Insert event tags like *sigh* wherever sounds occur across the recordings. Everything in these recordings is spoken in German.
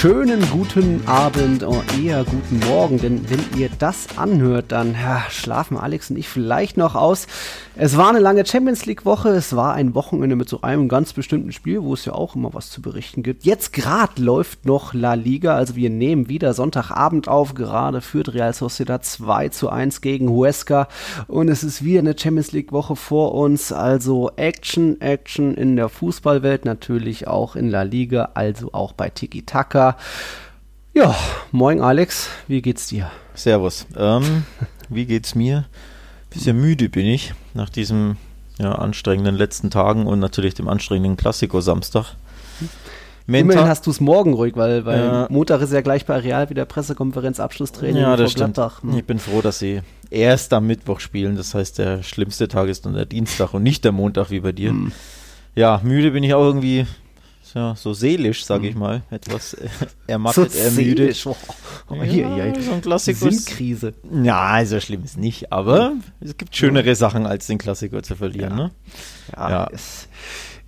schönen guten Abend oder eher guten Morgen, denn wenn ihr das anhört, dann ja, schlafen Alex und ich vielleicht noch aus. Es war eine lange Champions League Woche, es war ein Wochenende mit so einem ganz bestimmten Spiel, wo es ja auch immer was zu berichten gibt. Jetzt gerade läuft noch La Liga, also wir nehmen wieder Sonntagabend auf, gerade führt Real Sociedad 2 zu 1 gegen Huesca und es ist wieder eine Champions League Woche vor uns, also Action, Action in der Fußballwelt, natürlich auch in La Liga, also auch bei Tiki Taka. Ja, moin Alex, wie geht's dir? Servus. Ähm, wie geht's mir? Bisschen müde bin ich nach diesen ja, anstrengenden letzten Tagen und natürlich dem anstrengenden Klassiko Samstag. Mental. Immerhin hast du es morgen ruhig, weil, weil ja. Montag ist ja gleich bei Real wieder Pressekonferenz, Abschlusstraining. Ja, das stimmt. Hm. Ich bin froh, dass sie erst am Mittwoch spielen. Das heißt, der schlimmste Tag ist dann der Dienstag und nicht der Montag wie bei dir. Hm. Ja, müde bin ich auch irgendwie ja, so seelisch, sage ich mhm. mal, etwas äh, *laughs* ermattet, so ermüdet. Oh, oh, ja, hier, hier. So ein Klassiker. Sinnkrise. Ja, so schlimm ist nicht, aber es gibt schönere Sachen, als den Klassiker zu verlieren. Ja, ne? ja, ja. Es,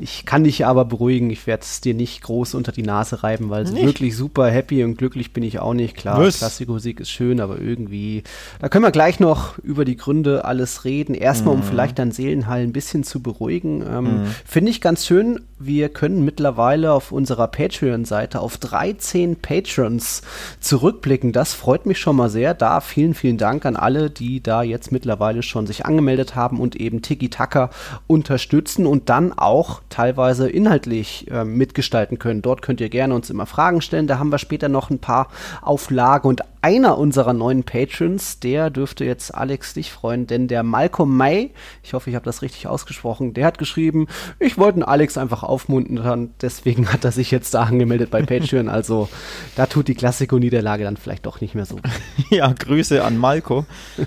ich kann dich aber beruhigen, ich werde es dir nicht groß unter die Nase reiben, weil nicht? wirklich super happy und glücklich bin ich auch nicht. Klar, Klassiko-Musik ist schön, aber irgendwie, da können wir gleich noch über die Gründe alles reden. Erstmal, mm. um mhm. vielleicht dein Seelenhall ein bisschen zu beruhigen. Ähm, mm. Finde ich ganz schön, wir können mittlerweile auf unserer Patreon-Seite auf 13 Patrons zurückblicken. Das freut mich schon mal sehr. Da vielen, vielen Dank an alle, die da jetzt mittlerweile schon sich angemeldet haben und eben Tiki Taka unterstützen und dann auch teilweise inhaltlich äh, mitgestalten können. Dort könnt ihr gerne uns immer Fragen stellen. Da haben wir später noch ein paar Auflagen und einer unserer neuen Patrons, der dürfte jetzt Alex dich freuen, denn der Malcolm May, ich hoffe, ich habe das richtig ausgesprochen, der hat geschrieben, ich wollte Alex einfach aufmuntern, deswegen hat er sich jetzt da angemeldet bei Patreon. *laughs* Also da tut die Klassiko-Niederlage dann vielleicht doch nicht mehr so. *laughs* Ja, Grüße an Malco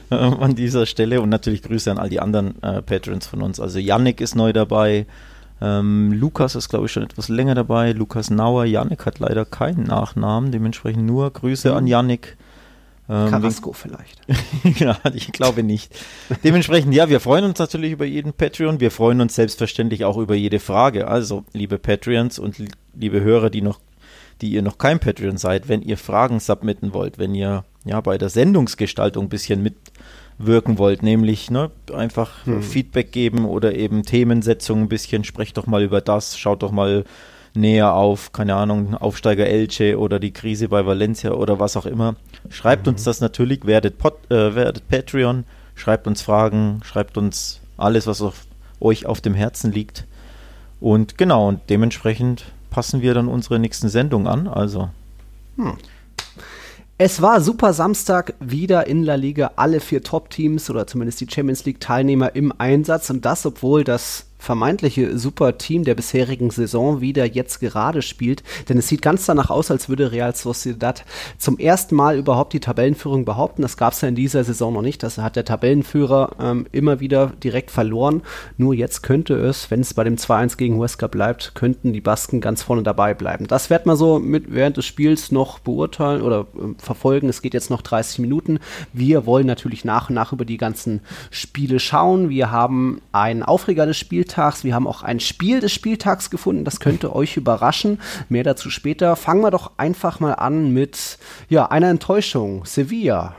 äh, an dieser Stelle und natürlich Grüße an all die anderen äh, Patrons von uns. Also Yannick ist neu dabei, ähm, Lukas ist, glaube ich, schon etwas länger dabei. Lukas Nauer. Yannick hat leider keinen Nachnamen. Dementsprechend nur Grüße mhm. an Yannick. Ähm, Carrasco vielleicht. *laughs* ja, ich glaube nicht. Dementsprechend, ja, wir freuen uns natürlich über jeden Patreon. Wir freuen uns selbstverständlich auch über jede Frage. Also, liebe Patreons und liebe Hörer, die noch, die ihr noch kein Patreon seid, wenn ihr Fragen submitten wollt, wenn ihr ja bei der Sendungsgestaltung ein bisschen mit wirken wollt, nämlich ne, einfach hm. Feedback geben oder eben Themensetzung ein bisschen, sprecht doch mal über das, schaut doch mal näher auf, keine Ahnung, Aufsteiger Elche oder die Krise bei Valencia oder was auch immer. Schreibt mhm. uns das natürlich, werdet, Pod, äh, werdet Patreon, schreibt uns Fragen, schreibt uns alles, was auf, euch auf dem Herzen liegt. Und genau, und dementsprechend passen wir dann unsere nächsten Sendungen an. Also. Hm. Es war super Samstag wieder in La Liga, alle vier Top-Teams oder zumindest die Champions League-Teilnehmer im Einsatz. Und das, obwohl das vermeintliche Super-Team der bisherigen Saison wieder jetzt gerade spielt. Denn es sieht ganz danach aus, als würde Real Sociedad zum ersten Mal überhaupt die Tabellenführung behaupten. Das gab es ja in dieser Saison noch nicht. Das hat der Tabellenführer ähm, immer wieder direkt verloren. Nur jetzt könnte es, wenn es bei dem 2-1 gegen Huesca bleibt, könnten die Basken ganz vorne dabei bleiben. Das wird man so mit während des Spiels noch beurteilen oder äh, verfolgen. Es geht jetzt noch 30 Minuten. Wir wollen natürlich nach und nach über die ganzen Spiele schauen. Wir haben einen Aufreger des Spiels Spieltags. Wir haben auch ein Spiel des Spieltags gefunden. Das könnte *laughs* euch überraschen. Mehr dazu später. Fangen wir doch einfach mal an mit ja, einer Enttäuschung. Sevilla.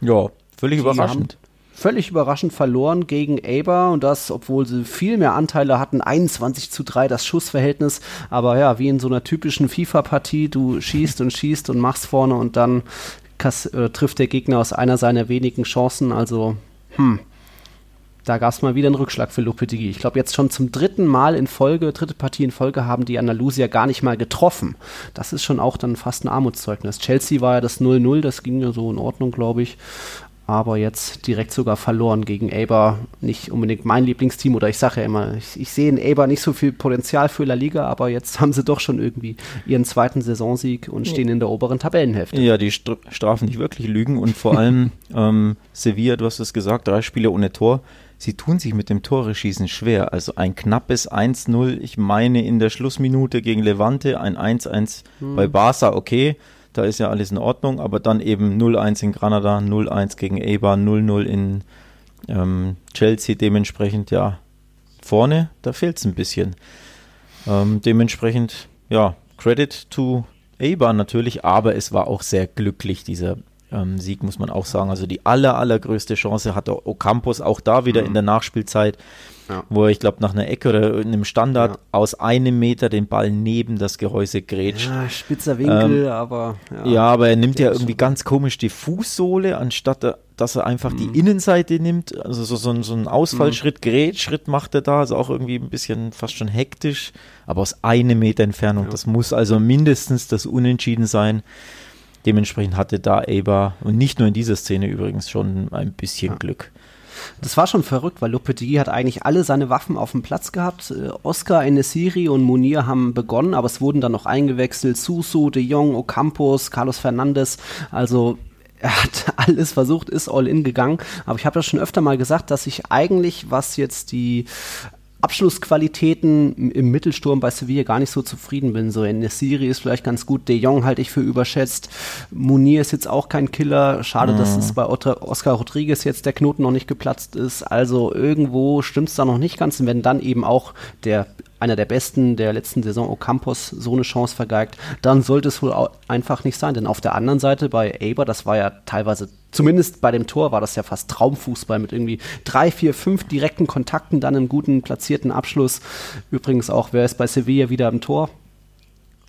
Ja, völlig Die überraschend völlig überraschend verloren gegen Eber und das, obwohl sie viel mehr Anteile hatten, 21 zu 3 das Schussverhältnis, aber ja, wie in so einer typischen FIFA-Partie, du schießt und *laughs* schießt und machst vorne und dann äh, trifft der Gegner aus einer seiner wenigen Chancen, also hm, da gab es mal wieder einen Rückschlag für Lopetegui. Ich glaube, jetzt schon zum dritten Mal in Folge, dritte Partie in Folge haben die Andalusier gar nicht mal getroffen. Das ist schon auch dann fast ein Armutszeugnis. Chelsea war ja das 0-0, das ging ja so in Ordnung, glaube ich. Aber jetzt direkt sogar verloren gegen Eber. Nicht unbedingt mein Lieblingsteam oder ich sage ja immer, ich, ich sehe in Eber nicht so viel Potenzial für La Liga, aber jetzt *laughs* haben sie doch schon irgendwie ihren zweiten Saisonsieg und stehen in der oberen Tabellenhälfte. Ja, die Strafen nicht wirklich lügen und vor *laughs* allem ähm, Sevilla, du hast es gesagt, drei Spiele ohne Tor sie tun sich mit dem Tore-Schießen schwer. Also ein knappes 1-0, ich meine in der Schlussminute gegen Levante, ein 1-1 hm. bei Barca, okay, da ist ja alles in Ordnung, aber dann eben 0-1 in Granada, 0-1 gegen Eibar, 0-0 in Ähm, Chelsea dementsprechend, ja, vorne, da fehlt es ein bisschen. Ähm, dementsprechend, ja, Credit to Eibar natürlich, aber es war auch sehr glücklich, dieser ähm, Sieg, muss man auch sagen. Also die aller, allergrößte Chance hatte Ocampos auch da wieder mhm. in der Nachspielzeit ja. wo er, ich glaube, nach einer Ecke oder einem Standard ja. aus einem Meter den Ball neben das Gehäuse grätscht. Ja, spitzer Winkel, ähm, aber. Ja, ja, aber er nimmt ja irgendwie ganz komisch die Fußsohle, anstatt dass er einfach mhm. die Innenseite nimmt. Also so, so, so einen Ausfallschritt, mhm. Grätschritt macht er da, also auch irgendwie ein bisschen fast schon hektisch, aber aus einem Meter Entfernung. Das muss also mindestens das Unentschieden sein. Dementsprechend hatte da Eber und nicht nur in dieser Szene übrigens schon ein bisschen Glück. Das war schon verrückt, weil Lopetegui hat eigentlich alle seine Waffen auf dem Platz gehabt. Äh, Oscar, Enesiri und Munir haben begonnen, aber es wurden dann noch eingewechselt. Suso, De Jong, Ocampos, Carlos Fernandes. Also er hat *laughs* alles versucht, ist all in gegangen. Aber ich habe ja schon öfter mal gesagt, dass ich eigentlich, was jetzt die Abschlussqualitäten im Mittelsturm bei Sevilla gar nicht so zufrieden bin. So in Siri ist vielleicht ganz gut, De Jong halte ich für überschätzt. Munir ist jetzt auch kein Killer. Schade, mhm. dass es bei Oscar Rodriguez jetzt der Knoten noch nicht geplatzt ist. Also irgendwo stimmt es da noch nicht ganz. Und wenn dann eben auch der einer der besten der letzten Saison, Ocampos, so eine Chance vergeigt, dann sollte es wohl einfach nicht sein. Denn auf der anderen Seite bei Aber, das war ja teilweise, zumindest bei dem Tor war das ja fast Traumfußball mit irgendwie drei, vier, fünf direkten Kontakten, dann einen guten platzierten Abschluss. Übrigens auch, wer ist bei Sevilla wieder im Tor?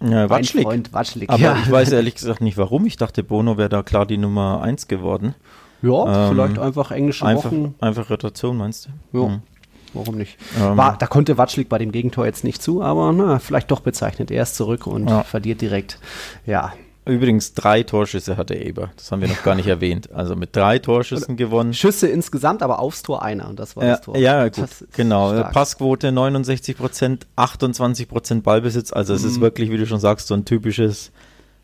Ja, Watschlik. Freund, Watschlik. Aber ja. ich weiß ehrlich gesagt nicht warum. Ich dachte, Bono wäre da klar die Nummer eins geworden. Ja, ähm, vielleicht einfach englische einfach, Wochen. Einfach Rotation, meinst du? Ja. Hm warum nicht? Ähm, War, da konnte Watschlik bei dem Gegentor jetzt nicht zu, aber na, vielleicht doch bezeichnet. Er ist zurück und ja. verliert direkt. Ja. Übrigens drei Torschüsse hatte Eber. Das haben wir noch gar nicht *laughs* erwähnt. Also mit drei Torschüssen gewonnen. Schüsse insgesamt, aber aufs Tor einer und das war ja, das Tor. Ja, gut. Genau. Stark. Passquote 69 Prozent, 28 Prozent Ballbesitz. Also es mhm. ist wirklich, wie du schon sagst, so ein typisches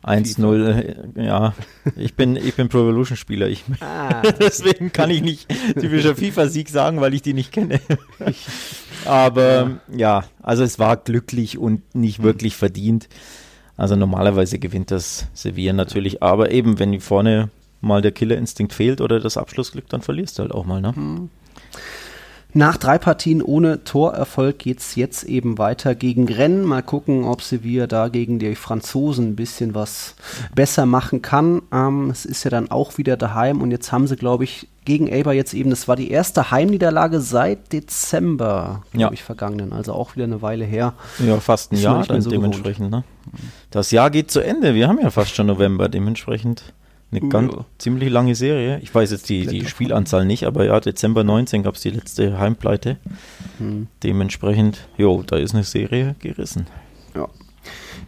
1-0, ja. Ich bin, ich bin Pro Evolution Spieler. Ich, ah, *laughs* deswegen kann ich nicht typischer FIFA-Sieg sagen, weil ich die nicht kenne. Aber ja. ja, also es war glücklich und nicht wirklich verdient. Also normalerweise gewinnt das Sevilla natürlich, aber eben, wenn vorne mal der Killerinstinkt fehlt oder das Abschlussglück, dann verlierst du halt auch mal, ne? Mhm. Nach drei Partien ohne Torerfolg geht es jetzt eben weiter gegen Rennes. Mal gucken, ob Sevilla da gegen die Franzosen ein bisschen was besser machen kann. Ähm, es ist ja dann auch wieder daheim und jetzt haben sie, glaube ich, gegen Elba jetzt eben, das war die erste Heimniederlage seit Dezember, glaube ja. ich, vergangenen. Also auch wieder eine Weile her. Ja, fast ein Jahr dann so dementsprechend. Ne? Das Jahr geht zu Ende. Wir haben ja fast schon November, dementsprechend. Eine ganz ja. ziemlich lange Serie. Ich weiß jetzt die, die Spielanzahl nicht, aber ja, Dezember 19 gab es die letzte Heimpleite. Hm. Dementsprechend, jo, da ist eine Serie gerissen. Ja.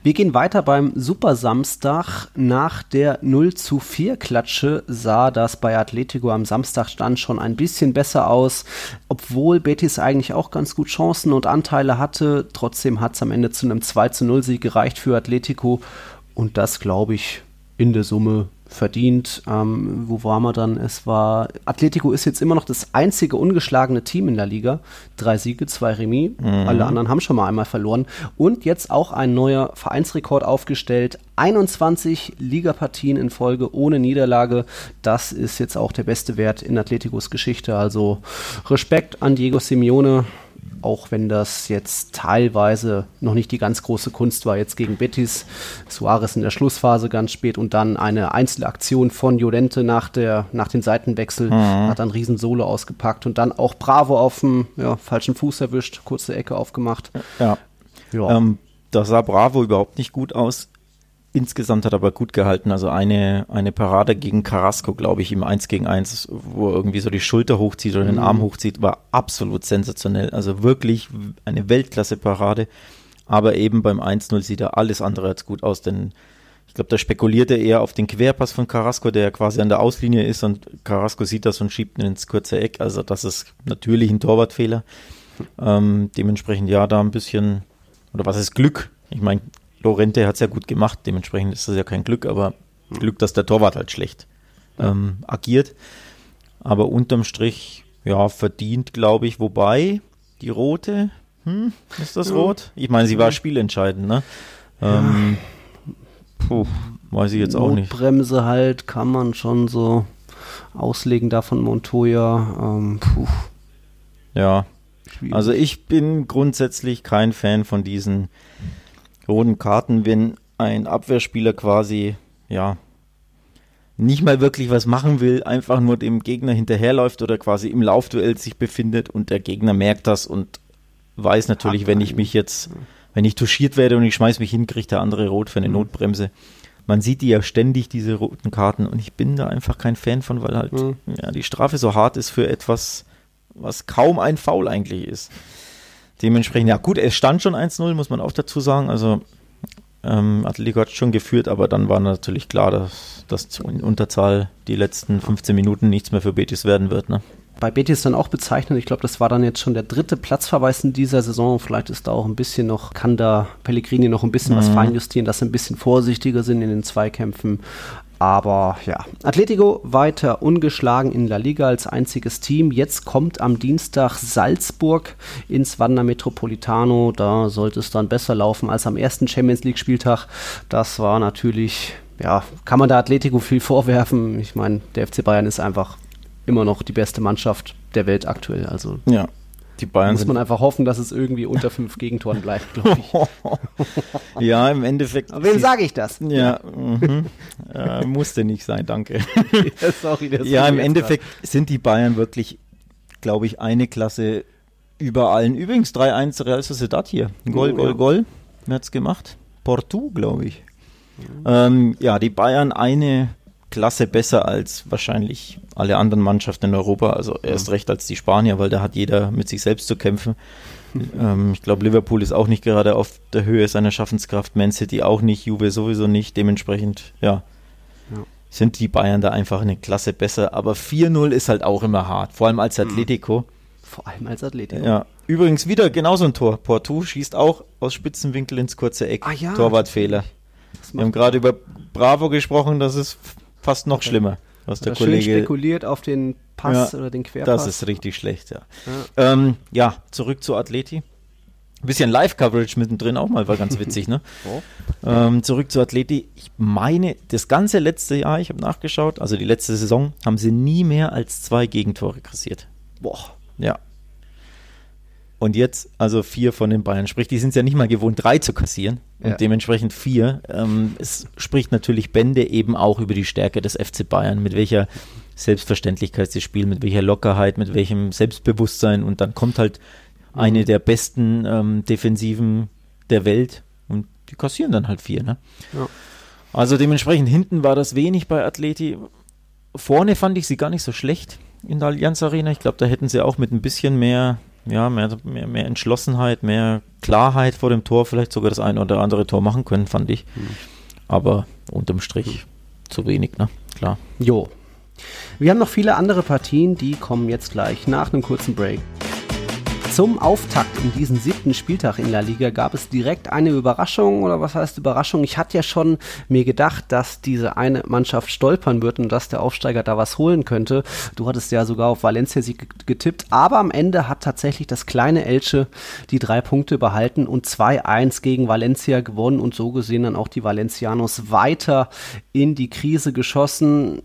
Wir gehen weiter beim Super Samstag. Nach der 0 zu 4 Klatsche sah das bei Atletico am Samstag stand schon ein bisschen besser aus, obwohl Betis eigentlich auch ganz gut Chancen und Anteile hatte. Trotzdem hat es am Ende zu einem 2 zu 0 Sieg gereicht für Atletico und das glaube ich in der Summe verdient. Ähm, wo war man dann? Es war, Atletico ist jetzt immer noch das einzige ungeschlagene Team in der Liga. Drei Siege, zwei Remis. Mhm. Alle anderen haben schon mal einmal verloren. Und jetzt auch ein neuer Vereinsrekord aufgestellt. 21 Ligapartien in Folge ohne Niederlage. Das ist jetzt auch der beste Wert in Atleticos Geschichte. Also Respekt an Diego Simeone auch wenn das jetzt teilweise noch nicht die ganz große Kunst war, jetzt gegen Betis, Suarez in der Schlussphase ganz spät und dann eine Einzelaktion von Jolente nach, der, nach dem Seitenwechsel, mhm. hat dann riesen Solo ausgepackt und dann auch Bravo auf dem ja, falschen Fuß erwischt, kurze Ecke aufgemacht. Ja. ja. Ähm, da sah Bravo überhaupt nicht gut aus. Insgesamt hat er aber gut gehalten. Also eine, eine Parade gegen Carrasco, glaube ich, im 1 gegen 1, wo er irgendwie so die Schulter hochzieht oder den Arm mhm. hochzieht, war absolut sensationell. Also wirklich eine Weltklasse-Parade. Aber eben beim 1-0 sieht er alles andere als gut aus, denn ich glaube, da spekuliert er eher auf den Querpass von Carrasco, der quasi an der Auslinie ist und Carrasco sieht das und schiebt ihn ins kurze Eck. Also das ist natürlich ein Torwartfehler. Ähm, dementsprechend ja, da ein bisschen, oder was ist Glück? Ich meine, Lorente hat es ja gut gemacht, dementsprechend ist das ja kein Glück, aber Glück, dass der Torwart halt schlecht ähm, agiert. Aber unterm Strich, ja, verdient, glaube ich, wobei die rote, hm, ist das rot? Ich meine, sie war spielentscheidend, ne? Ähm, puh, weiß ich jetzt auch nicht. Bremse halt, kann man schon so auslegen da von Montoya. Ähm, ja, Schwierig. also ich bin grundsätzlich kein Fan von diesen roten Karten, wenn ein Abwehrspieler quasi, ja, nicht mal wirklich was machen will, einfach nur dem Gegner hinterherläuft oder quasi im Laufduell sich befindet und der Gegner merkt das und weiß natürlich, wenn ich mich jetzt, wenn ich touchiert werde und ich schmeiß mich hin, kriegt der andere rot für eine mhm. Notbremse. Man sieht die ja ständig, diese roten Karten, und ich bin da einfach kein Fan von, weil halt mhm. ja, die Strafe so hart ist für etwas, was kaum ein Foul eigentlich ist. Dementsprechend, ja gut, es stand schon 1-0, muss man auch dazu sagen. Also ähm, Atletico hat schon geführt, aber dann war natürlich klar, dass, dass in Unterzahl die letzten 15 Minuten nichts mehr für Betis werden wird. Ne? bei Betis dann auch bezeichnet. Ich glaube, das war dann jetzt schon der dritte Platzverweis in dieser Saison. Vielleicht ist da auch ein bisschen noch, kann da Pellegrini noch ein bisschen mhm. was feinjustieren, dass sie ein bisschen vorsichtiger sind in den Zweikämpfen. Aber ja, Atletico weiter ungeschlagen in La Liga als einziges Team. Jetzt kommt am Dienstag Salzburg ins Wanda Metropolitano. Da sollte es dann besser laufen als am ersten Champions League Spieltag. Das war natürlich, ja, kann man da Atletico viel vorwerfen. Ich meine, der FC Bayern ist einfach immer noch die beste Mannschaft der Welt aktuell. Also ja, die Bayern muss man einfach hoffen, dass es irgendwie unter fünf Gegentoren bleibt, glaube ich. *laughs* ja, im Endeffekt. Aber wem sage ich das? Ja, mhm. äh, musste nicht sein, danke. *laughs* Sorry, ja, im Endeffekt grad. sind die Bayern wirklich, glaube ich, eine Klasse über allen. Übrigens 3-1 Real Sociedad hier. Gol, oh, Gol, ja. Gol. Wer hat's gemacht? Portu, glaube ich. Mhm. Ähm, ja, die Bayern eine Klasse besser als wahrscheinlich alle anderen Mannschaften in Europa. Also erst recht als die Spanier, weil da hat jeder mit sich selbst zu kämpfen. *laughs* ähm, ich glaube, Liverpool ist auch nicht gerade auf der Höhe seiner Schaffenskraft, Man City auch nicht, Juve sowieso nicht. Dementsprechend, ja, ja. sind die Bayern da einfach eine Klasse besser. Aber 4-0 ist halt auch immer hart, vor allem als mhm. Atletico. Vor allem als Atletico. Ja. Übrigens wieder genauso ein Tor. Porto schießt auch aus Spitzenwinkel ins kurze Eck. Ah, ja, Torwartfehler. Wir haben gerade über Bravo gesprochen, das ist fast noch schlimmer. Was der Kollege spekuliert auf den Pass ja, oder den Querpass. Das ist richtig schlecht, ja. Ja, ähm, ja zurück zu Atleti. Ein bisschen Live-Coverage mittendrin auch mal, war ganz witzig, ne? *laughs* Oh. Ähm, zurück zu Atleti. Ich meine, das ganze letzte Jahr, ich habe nachgeschaut, also die letzte Saison, haben sie nie mehr als zwei Gegentore kassiert. Boah. Ja, und jetzt also vier von den Bayern. Sprich, die sind es ja nicht mal gewohnt, drei zu kassieren und ja. dementsprechend vier. Ähm, es spricht natürlich Bände eben auch über die Stärke des FC Bayern, mit welcher Selbstverständlichkeit sie spielen, mit welcher Lockerheit, mit welchem Selbstbewusstsein und dann kommt halt mhm. eine der besten ähm, Defensiven der Welt und die kassieren dann halt vier. Ne? Ja. Also dementsprechend hinten war das wenig bei Atleti. Vorne fand ich sie gar nicht so schlecht in der Allianz Arena. Ich glaube, da hätten sie auch mit ein bisschen mehr ja, mehr, mehr, mehr Entschlossenheit, mehr Klarheit vor dem Tor, vielleicht sogar das ein oder andere Tor machen können, fand ich. Mhm. Aber unterm Strich mhm. zu wenig, ne? Klar. Jo. Wir haben noch viele andere Partien, die kommen jetzt gleich nach einem kurzen Break. Zum Auftakt in diesen siebten Spieltag in La Liga gab es direkt eine Überraschung oder was heißt Überraschung? Ich hatte ja schon mir gedacht, dass diese eine Mannschaft stolpern wird und dass der Aufsteiger da was holen könnte. Du hattest ja sogar auf Valencia Sieg getippt, aber am Ende hat tatsächlich das kleine Elche die drei Punkte behalten und 2-1 gegen Valencia gewonnen und so gesehen dann auch die Valencianos weiter in die Krise geschossen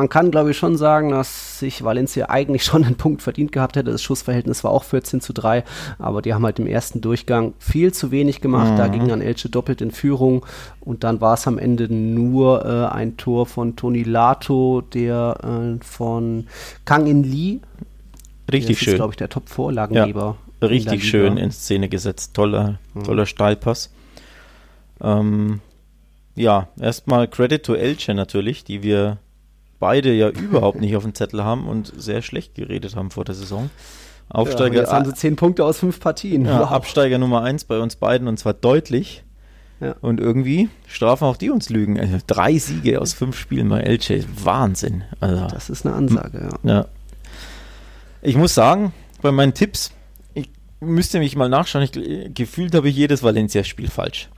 man kann, glaube ich, schon sagen, dass sich Valencia eigentlich *laughs* schon einen Punkt verdient gehabt hätte. Das Schussverhältnis war auch 14 zu 3, aber die haben halt im ersten Durchgang viel zu wenig gemacht. Mhm. Da ging dann Elche doppelt in Führung und dann war es am Ende nur äh, ein Tor von Toni Lato, der äh, von Kang In Lee. Richtig schön. glaube ich, der Top-Vorlagengeber. Ja, richtig in schön in Szene gesetzt. Toller, mhm. toller Steilpass. Ähm, ja, erstmal Credit to Elche natürlich, die wir beide ja überhaupt nicht auf dem Zettel haben und sehr schlecht geredet haben vor der Saison. Aufsteiger. Ja, jetzt haben sie zehn Punkte aus fünf Partien. Ja, wow. Absteiger Nummer eins bei uns beiden und zwar deutlich. Ja. Und irgendwie strafen auch die uns Lügen. Also drei Siege aus fünf Spielen bei LJ. Wahnsinn. Also, das ist eine Ansage, ja. ja. Ich muss sagen, bei meinen Tipps, ich müsste mich mal nachschauen, ich, gefühlt habe ich jedes Valencia-Spiel falsch.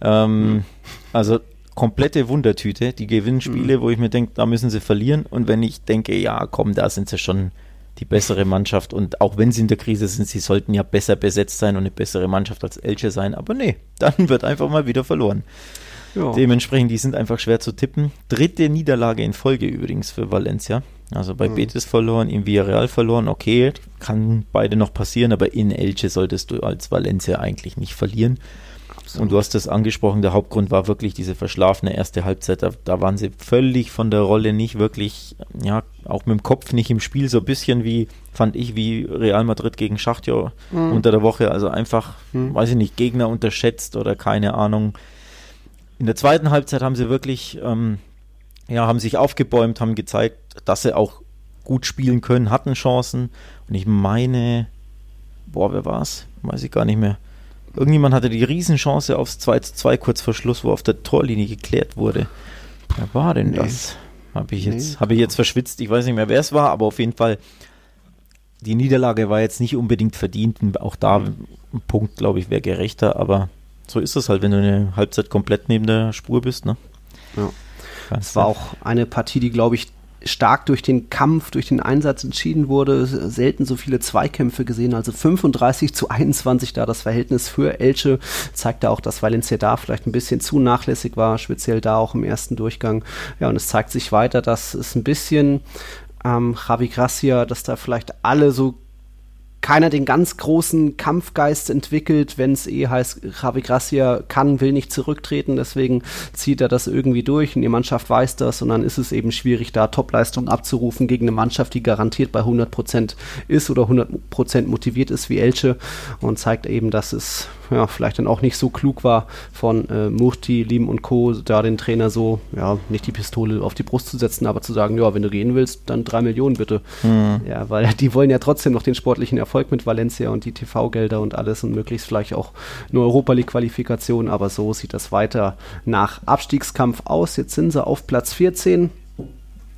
Ähm, mhm. Also komplette Wundertüte. Die gewinnen Spiele, mhm. wo ich mir denke, da müssen sie verlieren. Und wenn ich denke, ja, komm, da sind sie schon die bessere Mannschaft. Und auch wenn sie in der Krise sind, sie sollten ja besser besetzt sein und eine bessere Mannschaft als Elche sein. Aber nee, *laughs* dann wird einfach mal wieder verloren. Ja. Dementsprechend, die sind einfach schwer zu tippen. Dritte Niederlage in Folge übrigens für Valencia. Also bei mhm. Betis verloren, in Villarreal verloren, okay, kann beide noch passieren, aber in Elche solltest du als Valencia eigentlich nicht verlieren. Absolut. Und du hast das angesprochen, der Hauptgrund war wirklich diese verschlafene erste Halbzeit. Da, da, waren sie völlig von der Rolle nicht wirklich, ja, auch mit dem Kopf nicht im Spiel, so ein bisschen wie, fand ich, wie Real Madrid gegen Schachtjo mhm. unter der Woche. Also einfach, mhm. weiß ich nicht, Gegner unterschätzt oder keine Ahnung. In der zweiten Halbzeit haben sie wirklich, ähm, ja, haben sich aufgebäumt, haben gezeigt, dass sie auch gut spielen können, hatten Chancen. Und ich meine, boah, wer war's? Weiß ich gar nicht mehr. Irgendjemand hatte die Riesenchance aufs 2 zu 2 kurz vor Schluss, wo auf der Torlinie geklärt wurde. Wer war denn nee. das? Habe ich, jetzt, nee. hab ich jetzt verschwitzt. Ich weiß nicht mehr, wer es war, aber auf jeden Fall, die Niederlage war jetzt nicht unbedingt verdient. Auch da ein Punkt, glaube ich, wäre gerechter, aber so ist es halt, wenn du eine Halbzeit komplett neben der Spur bist. Ne? Ja. Es war auch eine Partie, die, glaube ich, stark durch den Kampf, durch den Einsatz entschieden wurde. Selten so viele Zweikämpfe gesehen. Also 35 zu 21 da das Verhältnis für Elche. Zeigte auch, dass Valencia da vielleicht ein bisschen zu nachlässig war, speziell da auch im ersten Durchgang. Ja, und es zeigt sich weiter, dass es ein bisschen ähm, Javi Gracia, dass da vielleicht alle so keiner den ganz großen Kampfgeist entwickelt, wenn es eh heißt, Javi Gracia kann, will nicht zurücktreten, deswegen zieht er das irgendwie durch und die Mannschaft weiß das und dann ist es eben schwierig, da Topleistung abzurufen gegen eine Mannschaft, die garantiert bei 100% ist oder 100% motiviert ist wie Elche und zeigt eben, dass es ja, vielleicht dann auch nicht so klug war von äh, Murti, Lim und Co., da den Trainer so, ja, nicht die Pistole auf die Brust zu setzen, aber zu sagen, ja, wenn du gehen willst, dann drei Millionen bitte. Mhm. Ja, weil die wollen ja trotzdem noch den sportlichen Erfolg mit Valencia und die TV-Gelder und alles und möglichst vielleicht auch eine Europa League-Qualifikation, aber so sieht das weiter nach Abstiegskampf aus. Jetzt sind sie auf Platz 14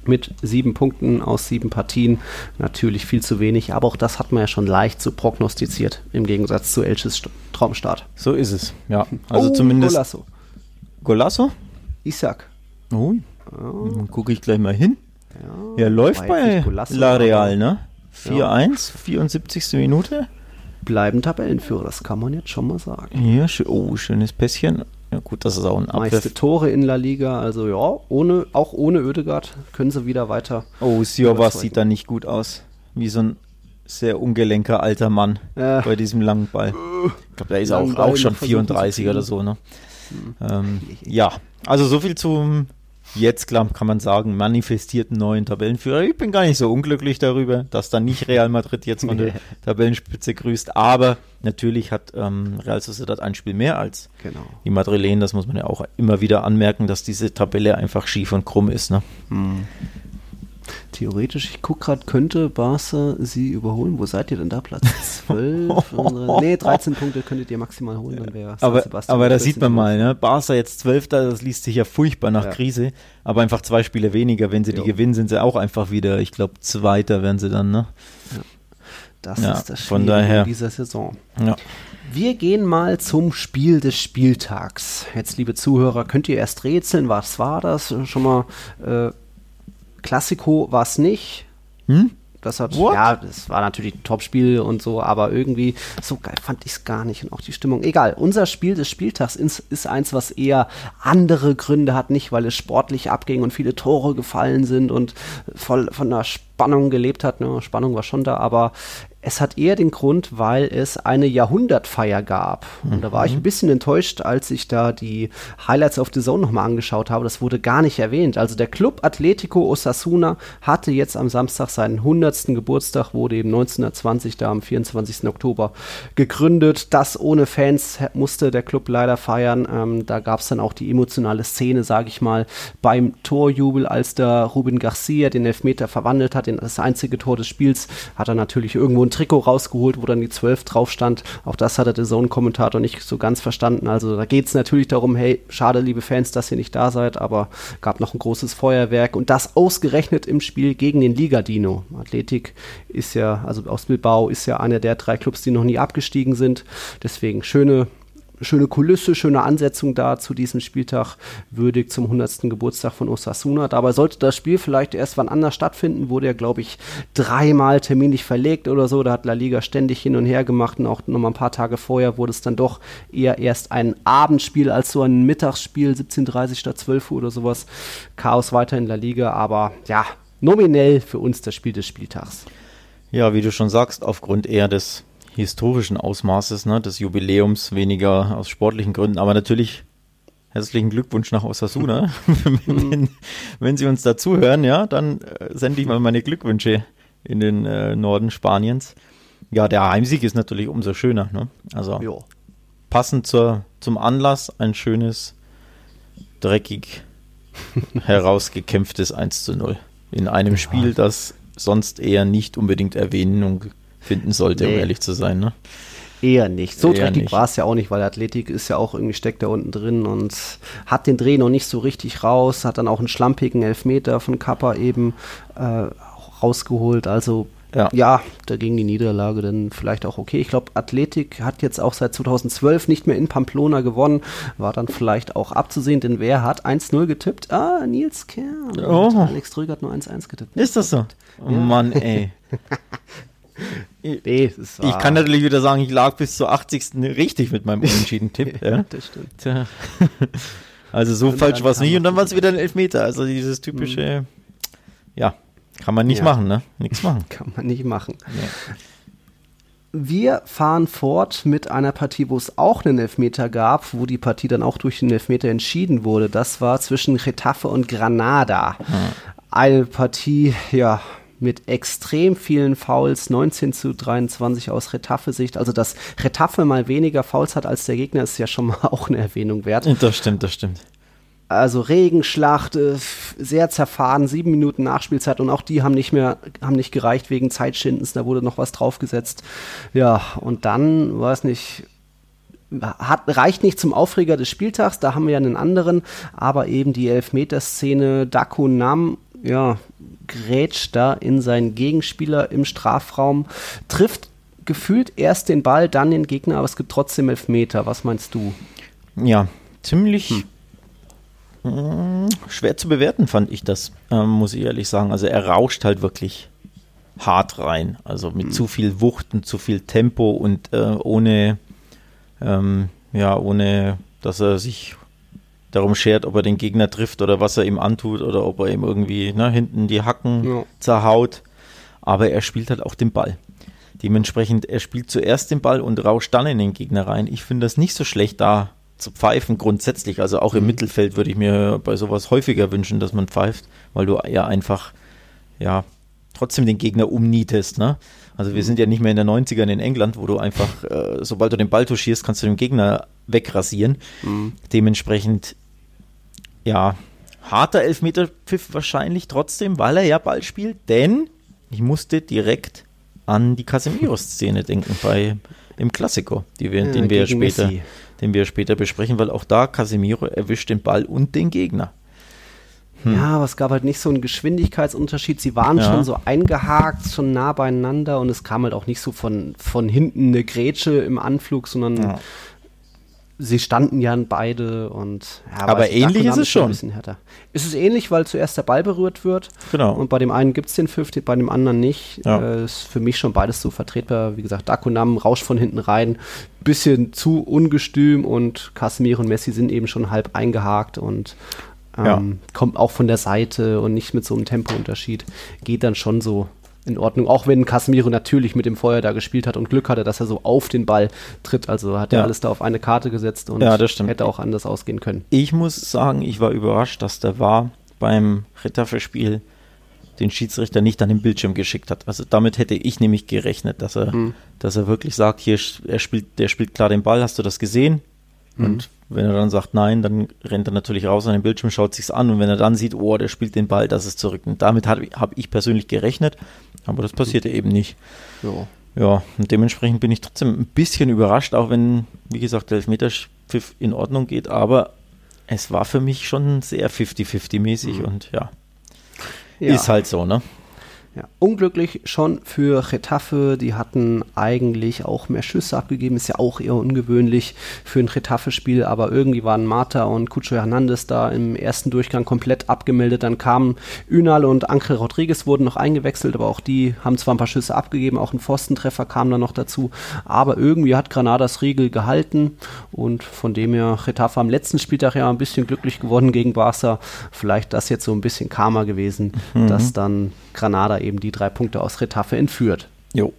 mit sieben Punkten aus sieben Partien. Natürlich viel zu wenig, aber auch das hat man ja schon leicht so prognostiziert, im Gegensatz zu Elches Traumstart. So ist es, ja. Also oh, zumindest. Golasso. Golasso? Isaac. Oh, dann gucke ich gleich mal hin. Ja, ja läuft bei La Real, ne? 4-1, ja. 74. Minute. Bleiben Tabellenführer, das kann man jetzt schon mal sagen. Ja, oh, schönes Pässchen. Ja, gut, das ist auch ein Abwehr. Meiste Tore in La Liga, also ja, ohne, auch ohne Ödegard können sie wieder weiter. Oh, Siobas sieht da nicht gut aus. Wie so ein sehr ungelenker alter Mann äh, bei diesem langen Ball. Ich glaube, der ist auch, auch schon 34 oder so, ne? Hm. Ähm, ja, also so viel zum jetzt klar kann man sagen, manifestierten neuen Tabellenführer. Ich bin gar nicht so unglücklich darüber, dass dann nicht Real Madrid jetzt von der *laughs* Tabellenspitze grüßt. Aber natürlich hat ähm, Real Sociedad ein Spiel mehr als genau. die Madrilen. Das muss man ja auch immer wieder anmerken, dass diese Tabelle einfach schief und krumm ist. Ne? Hm. Theoretisch, ich gucke gerade, könnte Barca sie überholen. Wo seid ihr denn da? Platz 12? *laughs* nee, 13 Punkte könntet ihr maximal holen, dann wäre Aber, aber da sieht man mal, ne? Barca jetzt 12. Das liest sich ja furchtbar nach ja. Krise, aber einfach zwei Spiele weniger. Wenn sie jo. die gewinnen, sind sie auch einfach wieder, ich glaube, Zweiter werden sie dann, ne? Ja. Das ja, ist das von daher. dieser Saison. Ja. Wir gehen mal zum Spiel des Spieltags. Jetzt, liebe Zuhörer, könnt ihr erst rätseln, was war das? Schon mal äh, Klassiko war es nicht. Hm? Das hat, What? ja, das war natürlich ein Topspiel und so, aber irgendwie so geil fand ich es gar nicht und auch die Stimmung. Egal, unser Spiel des Spieltags ist, ist, eins, was eher andere Gründe hat, nicht weil es sportlich abging und viele Tore gefallen sind und voll von der Spannung gelebt hat. Ne? Spannung war schon da, aber es hat eher den Grund, weil es eine Jahrhundertfeier gab. Und da war ich mhm. ein bisschen enttäuscht, als ich da die Highlights of the Zone nochmal angeschaut habe. Das wurde gar nicht erwähnt. Also der Club Atletico Osasuna hatte jetzt am Samstag seinen 100. Geburtstag, wurde eben 1920 da am 24. Oktober gegründet. Das ohne Fans musste der Club leider feiern. Ähm, da gab es dann auch die emotionale Szene, sage ich mal, beim Torjubel, als der Ruben Garcia den Elfmeter verwandelt hat in das einzige Tor des Spiels, hat er natürlich irgendwo ein Trikot rausgeholt, wo dann die 12 drauf stand. Auch das hat der Zone-Kommentator nicht so ganz verstanden. Also da geht es natürlich darum, hey, schade, liebe Fans, dass ihr nicht da seid, aber gab noch ein großes Feuerwerk und das ausgerechnet im Spiel gegen den Liga-Dino. Athletik ist ja, also aus Bilbao ist ja einer der drei Clubs, die noch nie abgestiegen sind. Deswegen schöne schöne Kulisse, schöne Ansetzung da zu diesem Spieltag, würdig zum 100. Geburtstag von Osasuna. Dabei sollte das Spiel vielleicht erst wann anders stattfinden, wurde ja, glaube ich, dreimal terminlich verlegt oder so. Da hat La Liga ständig hin und her gemacht und auch nochmal ein paar Tage vorher wurde es dann doch eher erst ein Abendspiel als so ein Mittagsspiel, 17.30 statt 12 Uhr oder sowas. Chaos weiter in La Liga, aber ja, nominell für uns das Spiel des Spieltags. Ja, wie du schon sagst, aufgrund eher des historischen Ausmaßes, ne, des Jubiläums, weniger aus sportlichen Gründen, aber natürlich herzlichen Glückwunsch nach Osasuna. *laughs* wenn, wenn, Sie uns dazuhören, ja, dann äh, sende ich mal meine Glückwünsche in den äh, Norden Spaniens. Ja, der Heimsieg ist natürlich umso schöner. Ne? Also jo. passend zur, zum Anlass ein schönes, dreckig *laughs* herausgekämpftes 1 zu 0. In einem. Spiel, das sonst eher nicht unbedingt Erwähnung finden sollte, nee. um ehrlich zu sein. Ne? Eher nicht. So dreckig war es ja auch nicht, weil Athletik ist ja auch irgendwie steckt da unten drin und hat den Dreh noch nicht so richtig raus, hat dann auch einen schlampigen Elfmeter von Kappa eben äh, rausgeholt. Also ja. ja, da ging die Niederlage dann vielleicht auch okay. Ich glaube, Athletik hat jetzt auch seit 2012 nicht mehr in Pamplona gewonnen. War dann vielleicht auch abzusehen, denn wer hat 1-0 getippt? Ah, Nils Kern. Oh. Alex Trüger hat nur 1-1 getippt. Ist das so? Oh ja. Mann, ey. *laughs* Nee, ich kann natürlich wieder sagen, ich lag bis zur 80. richtig mit meinem unentschieden Tipp. *laughs* ja, das stimmt. *laughs* Also so und falsch war es nicht und dann war es wieder ein Elfmeter. Also dieses typische, mhm. ja, kann man nicht ja. machen, ne? Nichts machen. *laughs* Kann man nicht machen. Nee. Wir fahren fort mit einer Partie, wo es auch einen Elfmeter gab, wo die Partie dann auch durch den Elfmeter entschieden wurde. Das war zwischen Retafe und Granada. Hm. Eine Partie, ja, mit extrem vielen Fouls, 19 zu 23 aus Retafe-Sicht. Also, dass Retafe mal weniger Fouls hat als der Gegner, ist ja schon mal *laughs* auch eine Erwähnung wert. Das stimmt, das stimmt. Also Regenschlacht, äh, sehr zerfahren, sieben Minuten Nachspielzeit und auch die haben nicht mehr, haben nicht gereicht wegen Zeitschindens, da wurde noch was draufgesetzt. Ja, und dann, weiß nicht, hat, reicht nicht zum Aufreger des Spieltags, da haben wir ja einen anderen, aber eben die Elfmeterszene, Daku Nam, ja, grätscht da in seinen Gegenspieler im Strafraum, trifft gefühlt erst den Ball, dann den Gegner, aber es gibt trotzdem Elfmeter. Was meinst du? Ja, ziemlich hm. Hm, schwer zu bewerten, fand ich das, ähm, muss ich ehrlich sagen. Also er rauscht halt wirklich hart rein. Also mit hm. zu viel Wucht und zu viel Tempo und äh, ohne, ähm, ja, ohne, dass er sich darum schert, ob er den Gegner trifft oder was er ihm antut oder ob er ihm irgendwie ne, hinten die Hacken ja. zerhaut. Aber er spielt halt auch den Ball. Dementsprechend, er spielt zuerst den Ball und rauscht dann in den Gegner rein. Ich finde das nicht so schlecht, da zu pfeifen grundsätzlich. Also auch im mhm. Mittelfeld würde ich mir bei sowas häufiger wünschen, dass man pfeift, weil du ja einfach, ja, trotzdem den Gegner umnietest, ne? Also wir mhm. sind ja nicht mehr in der 90ern in England, wo du einfach, äh, sobald du den Ball touchierst, kannst du den Gegner wegrasieren. Mhm. Dementsprechend, ja, harter Elfmeterpfiff wahrscheinlich trotzdem, weil er ja Ball spielt, denn ich musste direkt an die Casemiro-Szene *laughs* denken bei im Klassiko, die wir, ja, den wir später Messi den wir später besprechen, weil auch da Casemiro erwischt den Ball und den Gegner. Hm. Ja, aber es gab halt nicht so einen Geschwindigkeitsunterschied. Sie waren ja. schon so eingehakt, schon nah beieinander und es kam halt auch nicht so von, von hinten eine Grätsche im Anflug, sondern ja sie standen ja beide und ja, aber ähnlich ist es schon. Ein bisschen härter. Ist es ähnlich, weil zuerst der Ball berührt wird. Genau. Und bei dem einen gibt es den 50, bei dem anderen nicht. Ja. Äh, ist für mich schon beides so vertretbar. Wie gesagt, Dakunam rauscht von hinten rein, bisschen zu ungestüm und Casemiro und Messi sind eben schon halb eingehakt und ähm, ja. kommt auch von der Seite und nicht mit so einem Tempounterschied. Geht dann schon so in Ordnung. Auch wenn Casemiro natürlich mit dem Feuer da gespielt hat und Glück hatte, dass er so auf den Ball tritt. Also hat er alles da auf eine Karte gesetzt und ja, hätte auch anders ausgehen können. Ich muss sagen, ich war überrascht, dass der war beim Retafe-Spiel den Schiedsrichter nicht an den Bildschirm geschickt hat. Also damit hätte ich nämlich gerechnet, dass er, hm. dass er wirklich sagt, hier er spielt, der spielt klar den Ball, hast du das gesehen? Mhm. Und wenn er dann sagt nein, dann rennt er natürlich raus an den Bildschirm, schaut sich's an und wenn er dann sieht, oh, der spielt den Ball, das ist zurück. Und damit habe hab ich persönlich gerechnet, aber das passierte eben nicht. Ja. ja, und dementsprechend bin ich trotzdem ein bisschen überrascht, auch wenn, wie gesagt, der Elfmeterpfiff in Ordnung geht, aber es war für mich schon sehr 50-50 mäßig mhm. und ja, ja, ist halt so, ne? Ja, unglücklich schon für Getafe. Die hatten eigentlich auch mehr Schüsse abgegeben. Ist ja auch eher ungewöhnlich für ein Getafe-Spiel. Aber irgendwie waren Marta und Cucho Hernandez da im ersten Durchgang komplett abgemeldet. Dann kamen Ünal und Anke Rodriguez wurden noch eingewechselt. Aber auch die haben zwar ein paar Schüsse abgegeben. Auch ein Pfostentreffer kam dann noch dazu. Aber irgendwie hat Granadas Riegel gehalten. Und von dem her Getafe am letzten Spieltag ja ein bisschen glücklich geworden gegen Barca. Vielleicht das jetzt so ein bisschen Karma gewesen, mhm. dass dann Granada eben die drei Punkte aus Retafe entführt. Jo.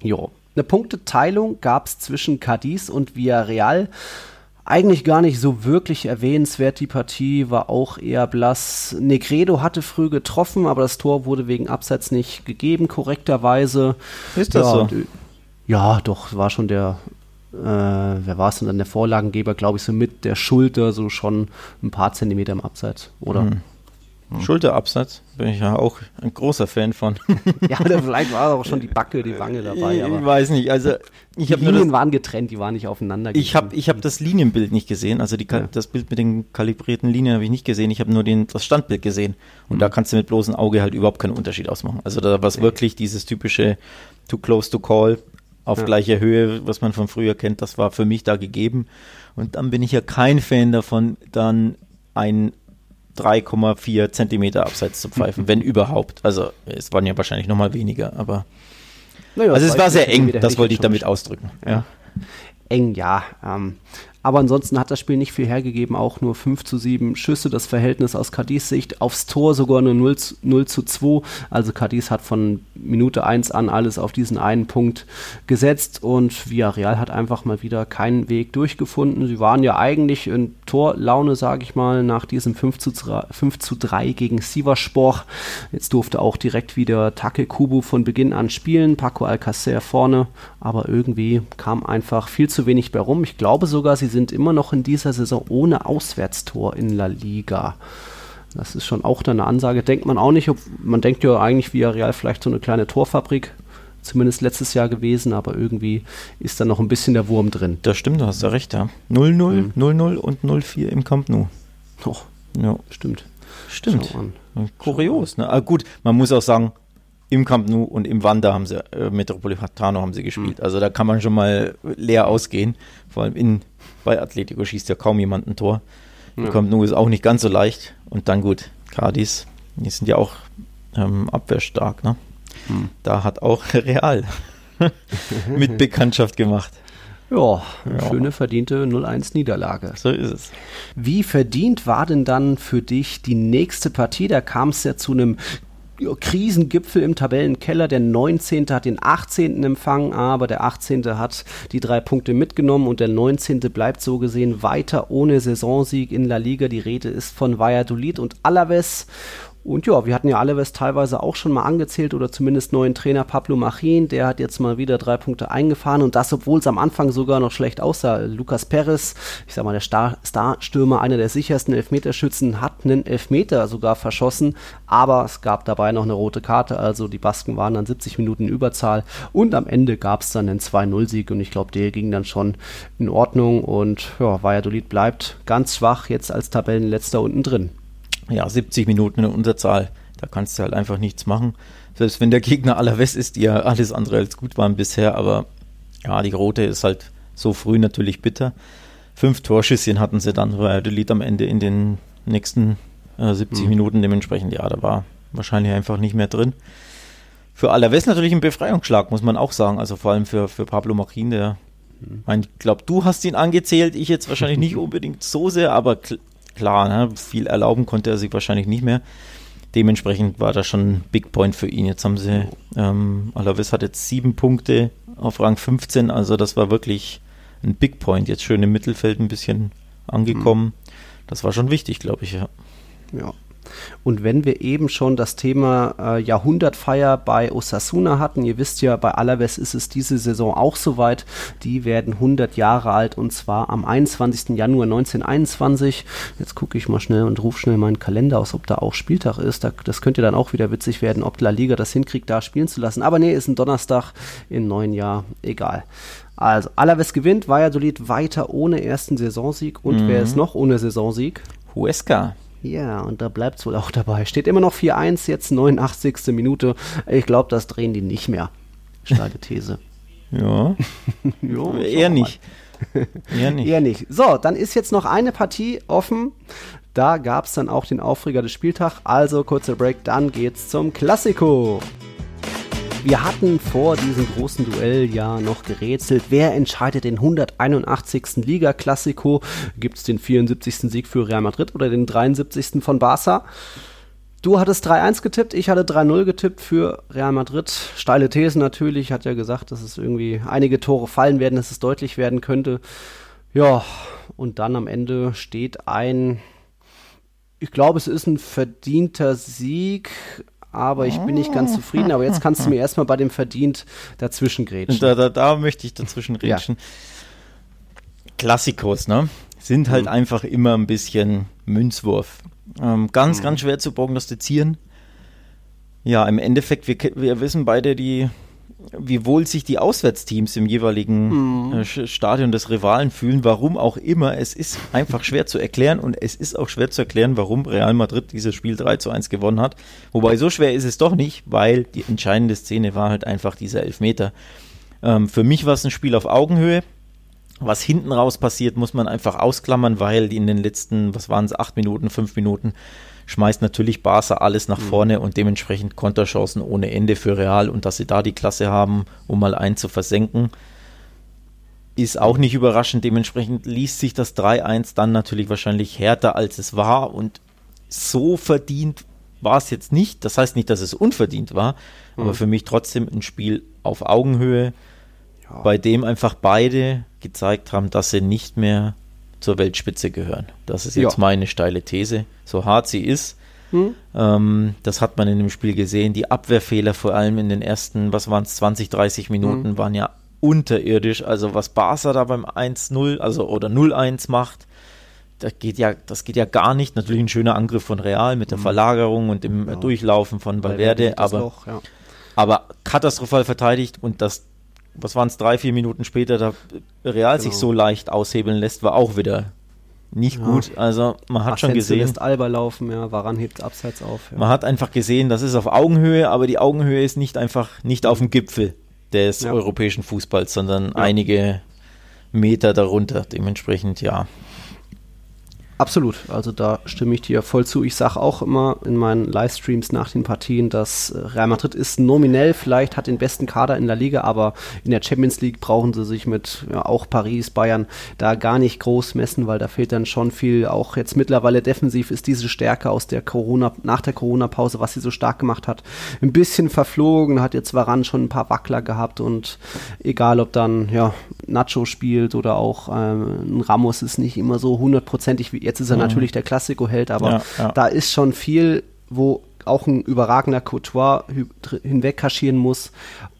Jo. Eine Punkteteilung gab es zwischen Cadiz und Villarreal. Eigentlich gar nicht so wirklich erwähnenswert. Die Partie war auch eher blass. Negredo hatte früh getroffen, aber das Tor wurde wegen Abseits nicht gegeben, korrekterweise. Ist das ja, so? Ja, doch, war schon der äh, wer war es denn dann, der Vorlagengeber, glaube ich, so mit der Schulter, so schon ein paar Zentimeter im Abseits, oder? Hm. Hm. Schulterabsatz bin ich ja auch ein großer Fan von. *laughs* ja, *laughs* vielleicht war auch schon die Backe, die Wange dabei. ich weiß nicht. Also ich die Linien das, waren getrennt, die waren nicht aufeinander. Ich habe ich hab das Linienbild nicht gesehen, also die, ja. das Bild mit den kalibrierten Linien habe ich nicht gesehen. Ich habe nur den, das Standbild gesehen und mhm. da kannst du mit bloßem Auge halt überhaupt keinen Unterschied ausmachen. Also da war es nee. wirklich dieses typische Too close to call auf ja. gleicher Höhe, was man von früher kennt. Das war für mich da gegeben. Und dann bin ich ja kein Fan davon, dann ein 3,4 Zentimeter abseits zu pfeifen, wenn *laughs* überhaupt. Also es waren ja wahrscheinlich noch mal weniger, aber naja, also es war sehr eng, das wollte ich damit ausdrücken. Ja. Eng, ja. Ähm, aber ansonsten hat das Spiel nicht viel hergegeben, auch nur 5 zu 7 Schüsse. Das Verhältnis aus Cadiz Sicht aufs Tor sogar nur 0 zu, 0 zu 2. Also Cadiz hat von Minute 1 an alles auf diesen einen Punkt gesetzt und Villarreal hat einfach mal wieder keinen Weg durchgefunden. Sie waren ja eigentlich in Torlaune, sage ich mal, nach diesem 5 zu 3, 5 zu 3 gegen Sivaspor. Jetzt durfte auch direkt wieder Take Kubu von Beginn an spielen, Paco Alcacer vorne, aber irgendwie kam einfach viel zu wenig bei rum. Ich glaube sogar, sie sind immer noch in dieser Saison ohne Auswärtstor in La Liga. Das ist schon auch dann eine Ansage. Denkt man auch nicht, ob, man denkt ja eigentlich wie Real vielleicht so eine kleine Torfabrik, zumindest letztes Jahr gewesen, aber irgendwie ist da noch ein bisschen der Wurm drin. Das stimmt, du hast ja recht, ja. 0-0, 0-0 mhm. und 0-4 im Camp Nou. Oh, ja. Stimmt. Stimmt. Kurios, ne? Aber ah, gut, man muss auch sagen, im Camp Nou und im Wanda haben sie, äh, Metropolitano haben sie gespielt. Mhm. Also da kann man schon mal leer ausgehen. Vor allem in, bei Atletico schießt ja kaum jemand ein Tor. Ja. Camp Nou ist auch nicht ganz so leicht. Und dann gut, Cardis, die sind ja auch ähm, abwehrstark, ne? Mhm. Da hat auch *laughs* Real *laughs* mit Bekanntschaft gemacht. Ja, schöne verdiente 0-1 Niederlage. So ist es. Wie verdient war denn dann für dich die nächste Partie? Da kam es ja zu einem Krisengipfel im Tabellenkeller. Der 19. hat den 18. empfangen, aber der 18. hat die drei Punkte mitgenommen und der 19. bleibt so gesehen weiter ohne Saisonsieg in La Liga. Die Rede ist von Valladolid und Alaves. Und ja, wir hatten ja Alaves teilweise auch schon mal angezählt oder zumindest neuen Trainer Pablo Machin, der hat jetzt mal wieder drei Punkte eingefahren und das, obwohl es am Anfang sogar noch schlecht aussah. Lukas Perez, ich sag mal, der Star Starstürmer, einer der sichersten Elfmeterschützen, hat einen Elfmeter sogar verschossen, aber es gab dabei noch eine rote Karte, also die Basken waren dann 70 Minuten Überzahl und am Ende gab es dann einen 2-0-Sieg und ich glaube, der ging dann schon in Ordnung und ja, Valladolid bleibt ganz schwach jetzt als Tabellenletzter unten drin ja, 70 Minuten in Unterzahl, da kannst du halt einfach nichts machen. Selbst wenn der Gegner *laughs* aller West ist, die ja alles andere als gut waren bisher, aber ja, die rote ist halt so früh natürlich bitter. Fünf Torschüsschen hatten sie dann, weil der Lied am Ende in den nächsten äh, 70 mhm. Minuten dementsprechend, ja, da war wahrscheinlich einfach nicht mehr drin. Für Alaves natürlich ein Befreiungsschlag, muss man auch sagen. Also vor allem für, für Pablo Machin, der, mhm. ich glaube, du hast ihn angezählt, ich jetzt wahrscheinlich nicht *laughs* unbedingt so sehr, aber klar, ne, viel erlauben konnte er sich wahrscheinlich nicht mehr. Dementsprechend war das schon ein Big Point für ihn. Jetzt haben sie, ähm, Alavis hat jetzt sieben Punkte auf Rang 15, also das war wirklich ein Big Point. Jetzt schön im Mittelfeld ein bisschen angekommen. Mhm. Das war schon wichtig, glaube ich, ja. Ja, und wenn wir eben schon das Thema äh, Jahrhundertfeier bei Osasuna hatten, ihr wisst ja, bei Alaves ist es diese Saison auch soweit. Die werden 100 Jahre alt und zwar am 21. Januar 1921. Jetzt gucke ich mal schnell und rufe schnell meinen Kalender aus, ob da auch Spieltag ist. Da, das könnte dann auch wieder witzig werden, ob La Liga das hinkriegt, da spielen zu lassen. Aber nee, ist ein Donnerstag im neuen Jahr. Egal. Also, Alaves gewinnt, Valladolid weiter ohne ersten Saisonsieg. Und mhm. wer ist noch ohne Saisonsieg? Huesca. Ja, und da bleibt es wohl auch dabei. Steht immer noch 4-1, jetzt 89. Minute. Ich glaube, das drehen die nicht mehr. Steile These. *laughs* ja. *laughs* ja Eher nicht. Eher *laughs* nicht. Eher nicht. So, dann ist jetzt noch eine Partie offen. Da gab es dann auch den Aufreger des Spieltags. Also kurzer Break, dann geht's zum Klassiko. Wir hatten vor diesem großen Duell ja noch gerätselt, wer entscheidet den 181. Liga-Klassiko? Gibt es den 74. Sieg für Real Madrid oder den 73. von Barca? Du hattest 3-1 getippt, ich hatte 3-0 getippt für Real Madrid. Steile Thesen natürlich, hat ja gesagt, dass es irgendwie einige Tore fallen werden, dass es deutlich werden könnte. Ja, und dann am Ende steht ein, ich glaube, es ist ein verdienter Sieg, aber ich bin nicht ganz zufrieden. Aber jetzt kannst du mir *laughs* erstmal bei dem verdient dazwischen grätschen. Da, da, da möchte ich dazwischen grätschen. Ja. Klassikos, ne? Sind halt mhm. einfach immer ein bisschen Münzwurf. Ähm, ganz, mhm. ganz schwer zu prognostizieren. Ja, im Endeffekt, wir, wir wissen beide die wie wohl sich die Auswärtsteams im jeweiligen mhm. Stadion des Rivalen fühlen, warum auch immer. Es ist einfach *laughs* schwer zu erklären und es ist auch schwer zu erklären, warum Real Madrid dieses Spiel 3 zu 1 gewonnen hat. Wobei so schwer ist es doch nicht, weil die entscheidende Szene war halt einfach dieser Elfmeter. Ähm, für mich war es ein Spiel auf Augenhöhe. Was hinten raus passiert, muss man einfach ausklammern, weil in den letzten, was waren es, acht Minuten, fünf Minuten, schmeißt natürlich Barca alles nach mhm. vorne und dementsprechend Konterchancen ohne Ende für Real und dass sie da die Klasse haben, um mal einen zu versenken, ist auch nicht überraschend. Dementsprechend liest sich das 3-1 dann natürlich wahrscheinlich härter, als es war und so verdient war es jetzt nicht. Das heißt nicht, dass es unverdient war, mhm. aber für mich trotzdem ein Spiel auf Augenhöhe, ja. bei dem einfach beide gezeigt haben, dass sie nicht mehr zur Weltspitze gehören. Das ist jetzt ja. meine steile These. So hart sie ist, hm? ähm, das hat man in dem Spiel gesehen. Die Abwehrfehler vor allem in den ersten, was waren es, 20, 30 Minuten hm. waren ja unterirdisch. Also was Barca da beim 1-0, also oder 0-1 macht, das geht ja, das geht ja gar nicht. Natürlich ein schöner Angriff von Real mit der hm. Verlagerung und dem ja. Durchlaufen von Valverde, aber, noch, ja. aber katastrophal verteidigt und das was waren es, drei, vier Minuten später, da Real genau. sich so leicht aushebeln lässt, war auch wieder nicht ja. gut. Also man hat Asensio schon gesehen. lässt Alba laufen, ja, Waran hebt abseits auf. Ja. Man hat einfach gesehen, das ist auf Augenhöhe, aber die Augenhöhe ist nicht einfach nicht auf dem Gipfel des ja. europäischen Fußballs, sondern einige Meter darunter. Dementsprechend, ja, Absolut, also da stimme ich dir voll zu. Ich sage auch immer in meinen Livestreams nach den Partien, dass Real Madrid ist nominell vielleicht, hat den besten Kader in der Liga, aber in der Champions League brauchen sie sich mit ja, auch Paris, Bayern da gar nicht groß messen, weil da fehlt dann schon viel. Auch jetzt mittlerweile defensiv ist diese Stärke aus der Corona, nach der Corona-Pause, was sie so stark gemacht hat, ein bisschen verflogen. Hat jetzt Varan schon ein paar Wackler gehabt und egal ob dann ja, Nacho spielt oder auch ähm, ein Ramos ist nicht immer so hundertprozentig wie Jetzt ist er mhm. natürlich der Klassiko-Held, aber ja, ja. da ist schon viel, wo auch ein überragender Courtois hinweg kaschieren muss.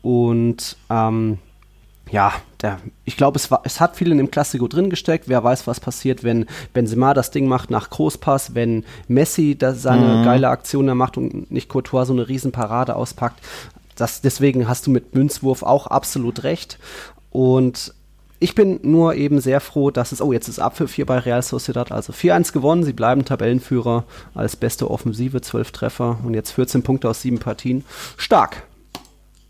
Und ähm, ja, der, ich glaube, es, es hat viel in dem Klassiko drin gesteckt. Wer weiß, was passiert, wenn Benzema das Ding macht nach Großpass, wenn Messi das seine mhm. geile Aktion da macht und nicht Courtois so eine Riesenparade auspackt. Das, deswegen hast du mit Münzwurf auch absolut recht. Und ich bin nur eben sehr froh, dass es, oh, jetzt ist Apfel 4 bei Real Sociedad, also 4-1 gewonnen. Sie bleiben Tabellenführer als beste Offensive, 12 Treffer und jetzt 14 Punkte aus 7 Partien. Stark.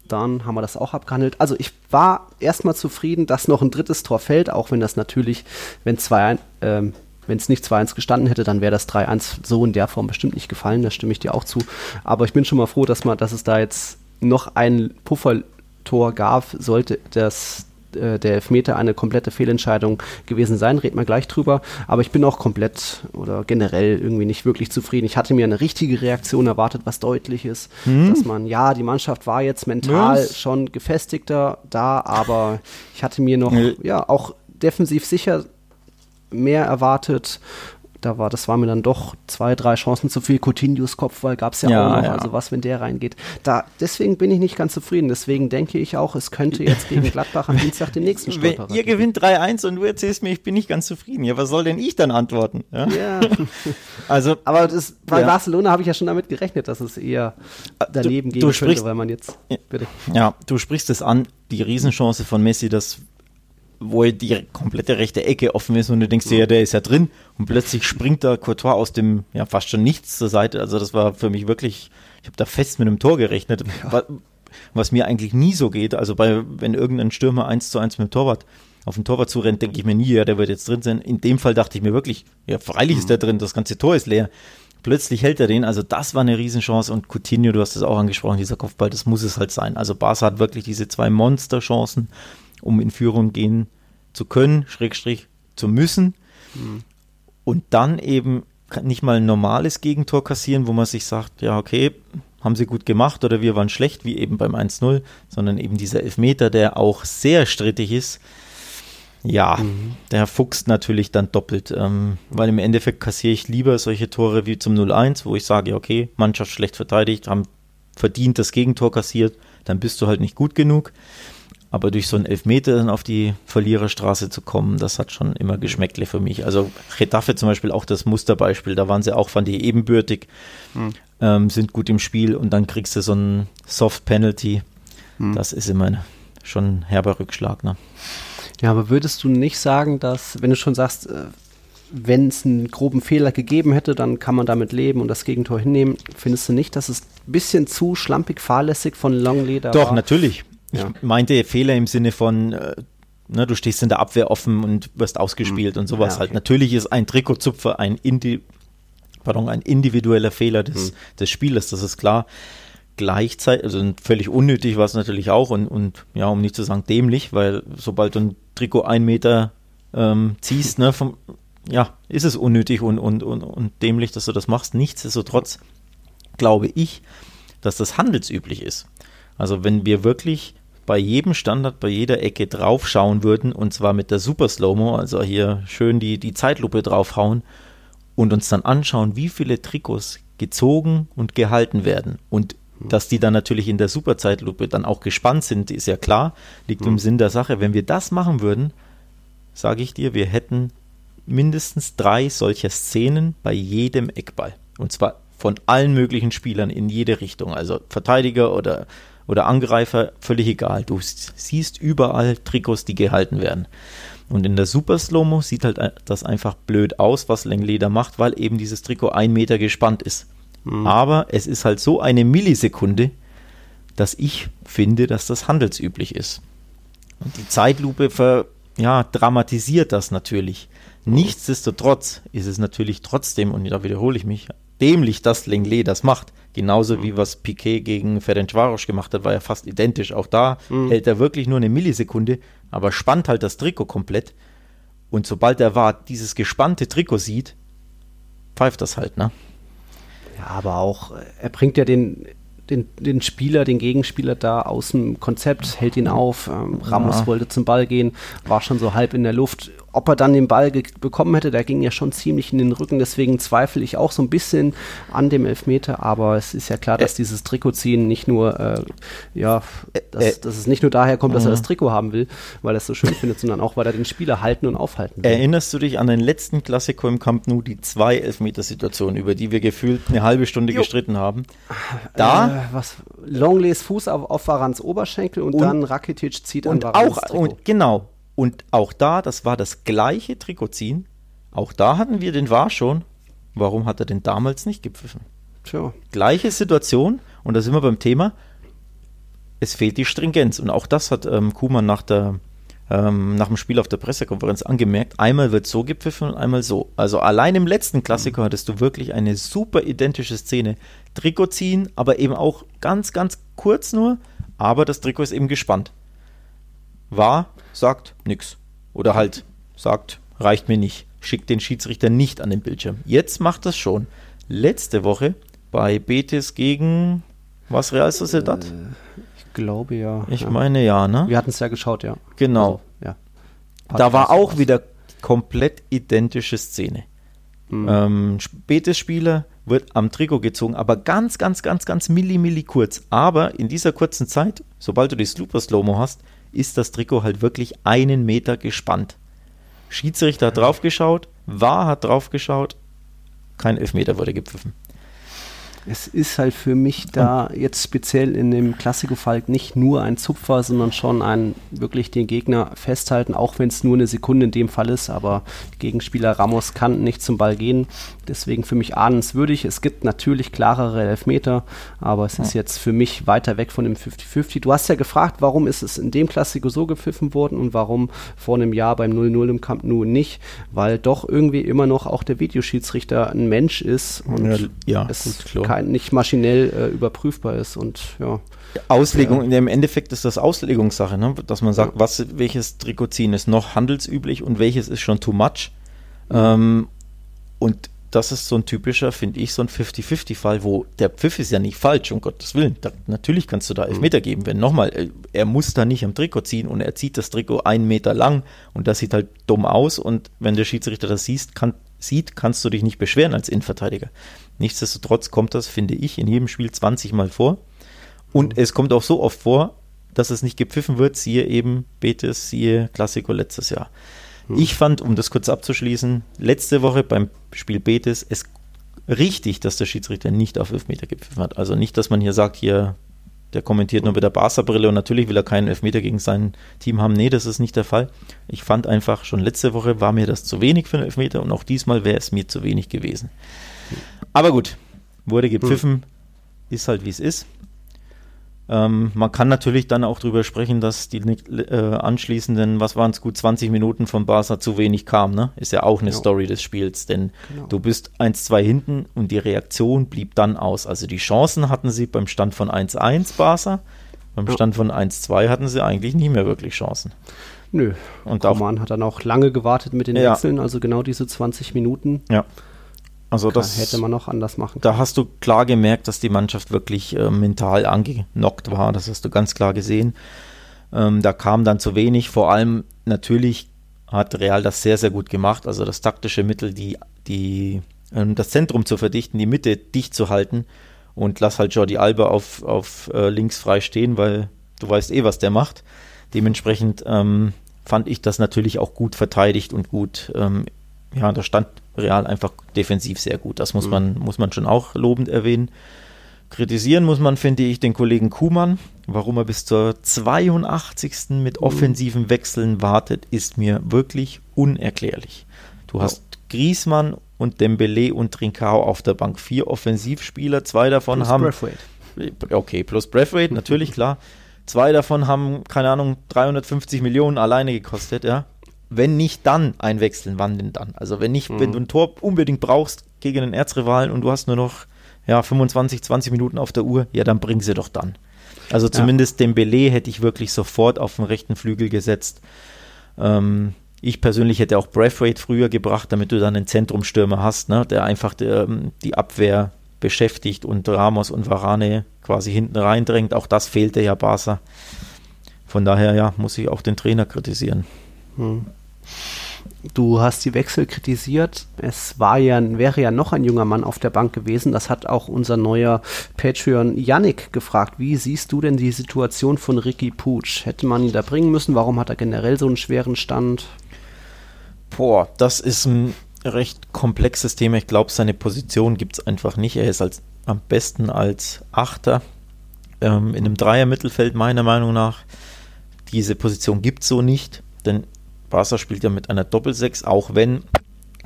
Dann haben wir das auch abgehandelt. Also ich war erstmal zufrieden, dass noch ein drittes Tor fällt, auch wenn das natürlich, wenn 2 ähm, wenn es nicht 2-1 gestanden hätte, dann wäre das 3-1 so in der Form bestimmt nicht gefallen, da stimme ich dir auch zu. Aber ich bin schon mal froh, dass, man, dass es da jetzt noch ein Puffertor gab, sollte das äh, der Elfmeter eine komplette Fehlentscheidung gewesen sein, reden wir gleich drüber. Aber ich bin auch komplett oder generell irgendwie nicht wirklich zufrieden. Ich hatte mir eine richtige Reaktion erwartet, was deutlich ist, hm. dass man, ja, die Mannschaft war jetzt mental was? schon gefestigter da, aber ich hatte mir noch, ja, auch defensiv sicher mehr erwartet da war, das war mir dann doch zwei, drei Chancen zu viel. Coutinhos Kopfball gab es ja, ja, auch noch, ja. also was, wenn der reingeht. Da, deswegen bin ich nicht ganz zufrieden. Deswegen denke ich auch, es könnte jetzt gegen Gladbach am Dienstag den nächsten Stolperer Ihr gewinnt 3-1 und du erzählst mir, ich bin nicht ganz zufrieden. Ja, was soll denn ich dann antworten? Ja. ja. *laughs* also, aber das, bei ja. Barcelona habe ich ja schon damit gerechnet, dass es eher daneben du, gehen du könnte, weil man jetzt, bitte. Ja, du sprichst es an, die Riesenchance von Messi, das wo die komplette rechte Ecke offen ist und du denkst dir, ja, der ist ja drin und plötzlich springt da Courtois aus dem, ja, fast schon nichts zur Seite. Also das war für mich wirklich, ich habe da fest mit einem Tor gerechnet, ja. was mir eigentlich nie so geht. Also bei, wenn irgendein Stürmer eins zu eins mit dem Torwart auf den Torwart zurennt, denke ich mir nie, ja, der wird jetzt drin sein. In dem Fall dachte ich mir wirklich, ja, freilich ist der drin, das ganze Tor ist leer. Plötzlich hält er den, also das war eine Riesenchance und Coutinho, du hast es auch angesprochen, dieser Kopfball, das muss es halt sein. Also Barca hat wirklich diese zwei Monsterchancen, um in Führung gehen zu können, Schrägstrich zu müssen. Mhm. Und dann eben nicht mal ein normales Gegentor kassieren, wo man sich sagt, ja, okay, haben sie gut gemacht oder wir waren schlecht, wie eben beim 1-0, sondern eben dieser Elfmeter, der auch sehr strittig ist. Ja, mhm. der fuchst natürlich dann doppelt, ähm, weil im Endeffekt kassiere ich lieber solche Tore wie zum 0-1, wo ich sage, okay, Mannschaft schlecht verteidigt, haben verdient das Gegentor kassiert, dann bist du halt nicht gut genug. Aber durch so einen Elfmeter dann auf die Verliererstraße zu kommen, das hat schon immer Geschmäckle für mich. Also Retafe zum Beispiel auch das Musterbeispiel, da waren sie auch, fand ich ebenbürtig, mhm. ähm, sind gut im Spiel und dann kriegst du so einen Soft Penalty. Mhm. Das ist immer schon ein herber Rückschlag. Ne? Ja, aber würdest du nicht sagen, dass, wenn du schon sagst, äh, wenn es einen groben Fehler gegeben hätte, dann kann man damit leben und das Gegentor hinnehmen. Findest du nicht, dass es ein bisschen zu schlampig fahrlässig von Longleder Doch, war? natürlich. Ja. Ich meinte Fehler im Sinne von, äh, ne, du stehst in der Abwehr offen und wirst ausgespielt mhm. und sowas ja, halt. okay. halt. Natürlich ist ein Trikotzupfer ein, Indi pardon, ein individueller Fehler des, mhm. des Spielers, das ist klar. Gleichzeitig, also völlig unnötig war es natürlich auch und, und ja, um nicht zu sagen dämlich, weil sobald du ein Trikot ein Meter ähm, ziehst, ne, vom, ja, ist es unnötig und, und, und, und dämlich, dass du das machst. Nichtsdestotrotz glaube ich, dass das handelsüblich ist. Also wenn wir wirklich bei jedem Standard, bei jeder Ecke draufschauen würden, und zwar mit der Super Slow-Mo, also hier schön die, die Zeitlupe draufhauen und uns dann anschauen, wie viele Trikots gezogen und gehalten werden. Und dass die dann natürlich in der Superzeitlupe dann auch gespannt sind, ist ja klar, liegt mhm. im Sinn der Sache. Wenn wir das machen würden, sage ich dir, wir hätten mindestens drei solcher Szenen bei jedem Eckball. Und zwar von allen möglichen Spielern in jede Richtung. Also Verteidiger oder oder Angreifer, völlig egal. Du siehst überall Trikots, die gehalten werden. Und in der Super Slow-Mo sieht halt das einfach blöd aus, was Lengleder macht, weil eben dieses Trikot ein Meter gespannt ist. Mhm. Aber es ist halt so eine Millisekunde, dass ich finde, dass das handelsüblich ist. Und die Zeitlupe ver, ja, dramatisiert das natürlich. Nichtsdestotrotz ist es natürlich trotzdem, und da wiederhole ich mich, dämlich, dass Lenglet das macht. Genauso wie was Piquet gegen Ferencvaros gemacht hat, war ja fast identisch. Auch da mhm. hält er wirklich nur eine Millisekunde, aber spannt halt das Trikot komplett. Und sobald der Wart dieses gespannte Trikot sieht, pfeift das halt, ne? Ja, aber auch, er bringt ja den, den, den Spieler, den Gegenspieler da aus dem Konzept, hält ihn auf. Ähm, Ramos ja. wollte zum Ball gehen, war schon so halb in der Luft ob er dann den Ball bekommen hätte, der ging ja schon ziemlich in den Rücken, deswegen zweifle ich auch so ein bisschen an dem Elfmeter, aber es ist ja klar, dass äh, dieses Trikotziehen nicht nur, äh, ja, dass, äh, dass, es nicht nur daher kommt, dass er das mhm. Trikot haben will, weil er es so schön findet, sondern auch, weil er den Spieler halten und aufhalten will. Erinnerst du dich an den letzten Klassiker im Camp Nou, die zwei Elfmetersituationen, über die wir gefühlt eine halbe Stunde jo. gestritten haben? Da? Äh, was, Longleys Fuß auf, auf Varans Oberschenkel und, und dann Rakitic zieht und an Varans auch, Trikot. Und genau, und auch da, das war das gleiche Trikotziehen. Auch da hatten wir den War schon. Warum hat er denn damals nicht gepfiffen? Tja. Gleiche Situation. Und da sind wir beim Thema. Es fehlt die Stringenz. Und auch das hat ähm, Kuhmann nach, der, ähm, nach dem Spiel auf der Pressekonferenz angemerkt. Einmal wird so gepfiffen und einmal so. Also allein im letzten Klassiker mhm. hattest du wirklich eine super identische Szene. Trikot ziehen, aber eben auch ganz, ganz kurz nur. Aber das Trikot ist eben gespannt. War sagt nix. Oder halt sagt, reicht mir nicht. Schickt den Schiedsrichter nicht an den Bildschirm. Jetzt macht das schon. Letzte Woche bei Betis gegen was Real Sociedad? Äh, ich glaube ja. Ich ja. meine ja, ne? Wir hatten es ja geschaut, ja. Genau. Also, ja. Da war auch was. wieder komplett identische Szene. Mhm. Ähm, Betis-Spieler wird am Trikot gezogen, aber ganz, ganz, ganz, ganz milli, milli kurz. Aber in dieser kurzen Zeit, sobald du die Super Slow-Mo hast, ist das Trikot halt wirklich einen Meter gespannt. Schiedsrichter hat draufgeschaut, war hat draufgeschaut, kein Elfmeter wurde gepfiffen. Es ist halt für mich da jetzt speziell in dem Klassiko-Fall nicht nur ein Zupfer, sondern schon ein wirklich den Gegner festhalten, auch wenn es nur eine Sekunde in dem Fall ist. Aber Gegenspieler Ramos kann nicht zum Ball gehen. Deswegen für mich ahnenswürdig. Es gibt natürlich klarere Elfmeter, aber es ist jetzt für mich weiter weg von dem 50-50. Du hast ja gefragt, warum ist es in dem Klassiko so gepfiffen worden und warum vor einem Jahr beim 0-0 im Camp Nou nicht, weil doch irgendwie immer noch auch der Videoschiedsrichter ein Mensch ist und ja, ja, es gut, kein, nicht maschinell äh, überprüfbar ist und ja. Auslegung, ja. im Endeffekt ist das Auslegungssache, ne? dass man sagt, ja. was, welches Trikot ziehen ist noch handelsüblich und welches ist schon too much. Ähm, und das ist so ein typischer, finde ich, so ein 50-50-Fall, wo der Pfiff ist ja nicht falsch, um Gottes Willen. Da, natürlich kannst du da Elfmeter mhm. geben, wenn nochmal, äh, er muss da nicht am Trikot ziehen und er zieht das Trikot einen Meter lang und das sieht halt dumm aus und wenn der Schiedsrichter das sieht, kann, sieht kannst du dich nicht beschweren als Innenverteidiger. Nichtsdestotrotz kommt das, finde ich, in jedem Spiel 20 Mal vor und mhm. es kommt auch so oft vor, dass es nicht gepfiffen wird, siehe eben Betis, siehe Klassiko letztes Jahr. Hm. Ich fand, um das kurz abzuschließen, letzte Woche beim Spiel Betis es richtig, dass der Schiedsrichter nicht auf Elfmeter gepfiffen hat. Also nicht, dass man hier sagt, hier, der kommentiert nur mit der Barca-Brille und natürlich will er keinen Elfmeter gegen sein Team haben. Nee, das ist nicht der Fall. Ich fand einfach, schon letzte Woche war mir das zu wenig für einen Elfmeter und auch diesmal wäre es mir zu wenig gewesen. Aber gut, wurde gepfiffen, hm. ist halt wie es ist. Ähm, man kann natürlich dann auch darüber sprechen, dass die äh, anschließenden, was waren es, gut 20 Minuten von Barca zu wenig kam. Ne? Ist ja auch eine ja. Story des Spiels, denn genau. du bist 1-2 hinten und die Reaktion blieb dann aus. Also die Chancen hatten sie beim Stand von 1-1 Barca, beim ja. Stand von 1-2 hatten sie eigentlich nicht mehr wirklich Chancen. Nö, und Roman hat dann auch lange gewartet mit den ja. Wechseln, also genau diese 20 Minuten. Ja. Also das hätte man noch anders machen können. Da hast du klar gemerkt, dass die Mannschaft wirklich äh, mental angenockt war. Das hast du ganz klar gesehen. Ähm, da kam dann zu wenig. Vor allem natürlich hat Real das sehr, sehr gut gemacht. Also das taktische Mittel, die, die, ähm, das Zentrum zu verdichten, die Mitte dicht zu halten und lass halt Jordi Alba auf, auf äh, links frei stehen, weil du weißt eh, was der macht. Dementsprechend ähm, fand ich das natürlich auch gut verteidigt und gut ähm, ja, da stand Real einfach defensiv sehr gut. Das muss, mhm. man, muss man schon auch lobend erwähnen. Kritisieren muss man, finde ich, den Kollegen Kuhmann. Warum er bis zur 82. mit mhm. offensiven Wechseln wartet, ist mir wirklich unerklärlich. Du hast Griesmann und Dembele und Trincao auf der Bank. Vier Offensivspieler, zwei davon plus haben. Breathwaite. Okay, plus Breathwaite, natürlich, klar. Zwei davon haben, keine Ahnung, 350 Millionen alleine gekostet, ja wenn nicht dann einwechseln, wann denn dann? Also wenn nicht, mhm. wenn du ein Tor unbedingt brauchst gegen einen Erzrivalen und du hast nur noch ja, 25, 20 Minuten auf der Uhr, ja, dann bring sie doch dann. Also zumindest ja. den Belay hätte ich wirklich sofort auf den rechten Flügel gesetzt. Ähm, ich persönlich hätte auch Braithwaite früher gebracht, damit du dann einen Zentrumstürmer hast, ne, der einfach der, ähm, die Abwehr beschäftigt und Ramos und Varane quasi hinten reindrängt. Auch das fehlte ja Barca. Von daher, ja, muss ich auch den Trainer kritisieren. Hm. Du hast die Wechsel kritisiert. Es war ja, wäre ja noch ein junger Mann auf der Bank gewesen. Das hat auch unser neuer Patreon Yannick gefragt. Wie siehst du denn die Situation von Ricky Pooch? Hätte man ihn da bringen müssen? Warum hat er generell so einen schweren Stand? Boah, das ist ein recht komplexes Thema. Ich glaube, seine Position gibt es einfach nicht. Er ist als, am besten als Achter ähm, in einem Dreier-Mittelfeld, meiner Meinung nach. Diese Position gibt es so nicht, denn Barca spielt ja mit einer Doppelsechs, auch wenn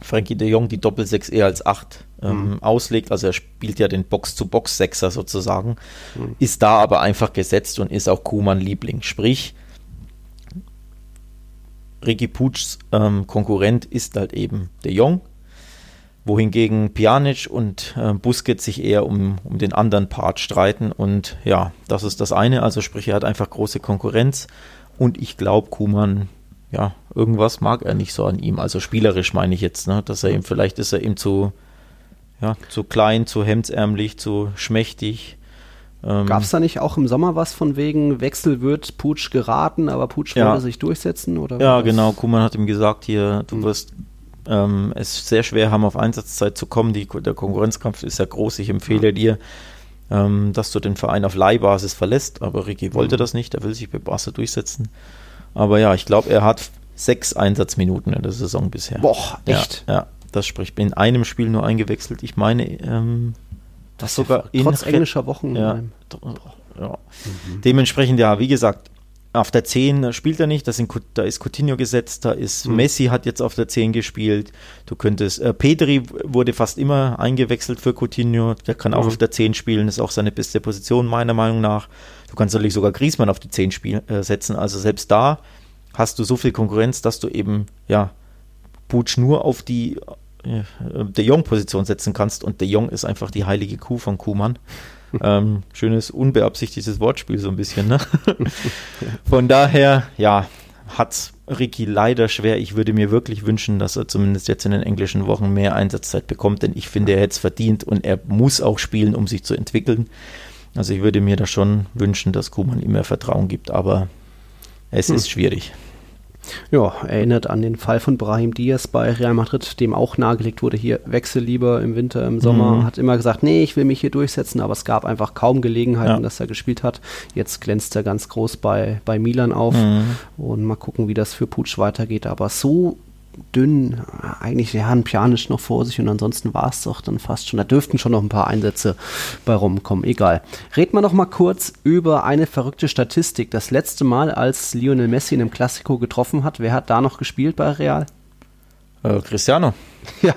Frankie de Jong die Doppelsechs eher als 8 ähm, mhm. auslegt. Also er spielt ja den Box-zu-Box-Sechser sozusagen, mhm. ist da aber einfach gesetzt und ist auch Kuhmann Liebling. Sprich, Ricky Putschs ähm, Konkurrent ist halt eben de Jong, wohingegen Pjanic und äh, Busquets sich eher um, um den anderen Part streiten. Und ja, das ist das eine. Also sprich, er hat einfach große Konkurrenz. Und ich glaube, Kuhmann ja, irgendwas mag er nicht so an ihm. Also spielerisch meine ich jetzt, ne? dass er ihm, vielleicht ist er ihm zu, ja, zu klein, zu hemdsärmlich, zu schmächtig. Ähm, Gab es da nicht auch im Sommer was von wegen Wechsel wird Putsch geraten, aber Putsch ja. wollte sich durchsetzen? Oder ja, genau. Kuman hat ihm gesagt, hier, du hm. wirst ähm, es sehr schwer haben, auf Einsatzzeit zu kommen. Die, der Konkurrenzkampf ist ja groß. Ich empfehle ja. dir, ähm, dass du den Verein auf Leihbasis verlässt. Aber Ricky wollte mhm. das nicht. Er will sich bei Barca durchsetzen. Aber ja, ich glaube, er hat sechs Einsatzminuten in der Saison bisher. Boah, echt? Ja, ja, das spricht in einem Spiel nur eingewechselt. Ich meine, ähm, Das sogar in trotz englischer Wochen. Ja, ja. Mhm. Dementsprechend, ja, wie gesagt, auf der 10 spielt er nicht, da, sind, da ist Coutinho gesetzt, da ist mhm. Messi hat jetzt auf der 10 gespielt. Du könntest, äh, Pedri wurde fast immer eingewechselt für Coutinho, der kann mhm. auch auf der 10 spielen, ist auch seine beste Position meiner Meinung nach. Du kannst natürlich sogar Griezmann auf die 10 spiel, äh, setzen, also selbst da hast du so viel Konkurrenz, dass du eben, ja, Butch nur auf die äh, De Jong-Position setzen kannst und De Jong ist einfach die heilige Kuh von Kuhmann. Ähm, schönes, unbeabsichtigtes Wortspiel so ein bisschen. Ne? *laughs* Von daher, ja, hat Ricky leider schwer. Ich würde mir wirklich wünschen, dass er zumindest jetzt in den englischen Wochen mehr Einsatzzeit bekommt, denn ich finde, er hätte es verdient und er muss auch spielen, um sich zu entwickeln. Also ich würde mir da schon wünschen, dass Kuman ihm mehr Vertrauen gibt, aber es hm. ist schwierig. Ja, erinnert an den Fall von Brahim Diaz bei Real Madrid, dem auch nahegelegt wurde, hier wechsel lieber im Winter, im Sommer. Mhm. Hat immer gesagt, nee, ich will mich hier durchsetzen, aber es gab einfach kaum Gelegenheiten, ja. dass er gespielt hat. Jetzt glänzt er ganz groß bei, bei Milan auf mhm. und mal gucken, wie das für Putsch weitergeht. Aber so dünn, eigentlich ja ein Pjanic noch vor sich und ansonsten war es doch dann fast schon. Da dürften schon noch ein paar Einsätze bei rumkommen, egal. Reden wir noch mal kurz über eine verrückte Statistik. Das letzte Mal, als Lionel Messi in einem Klassiko getroffen hat, wer hat da noch gespielt bei Real? Äh, Cristiano. *laughs* Ja,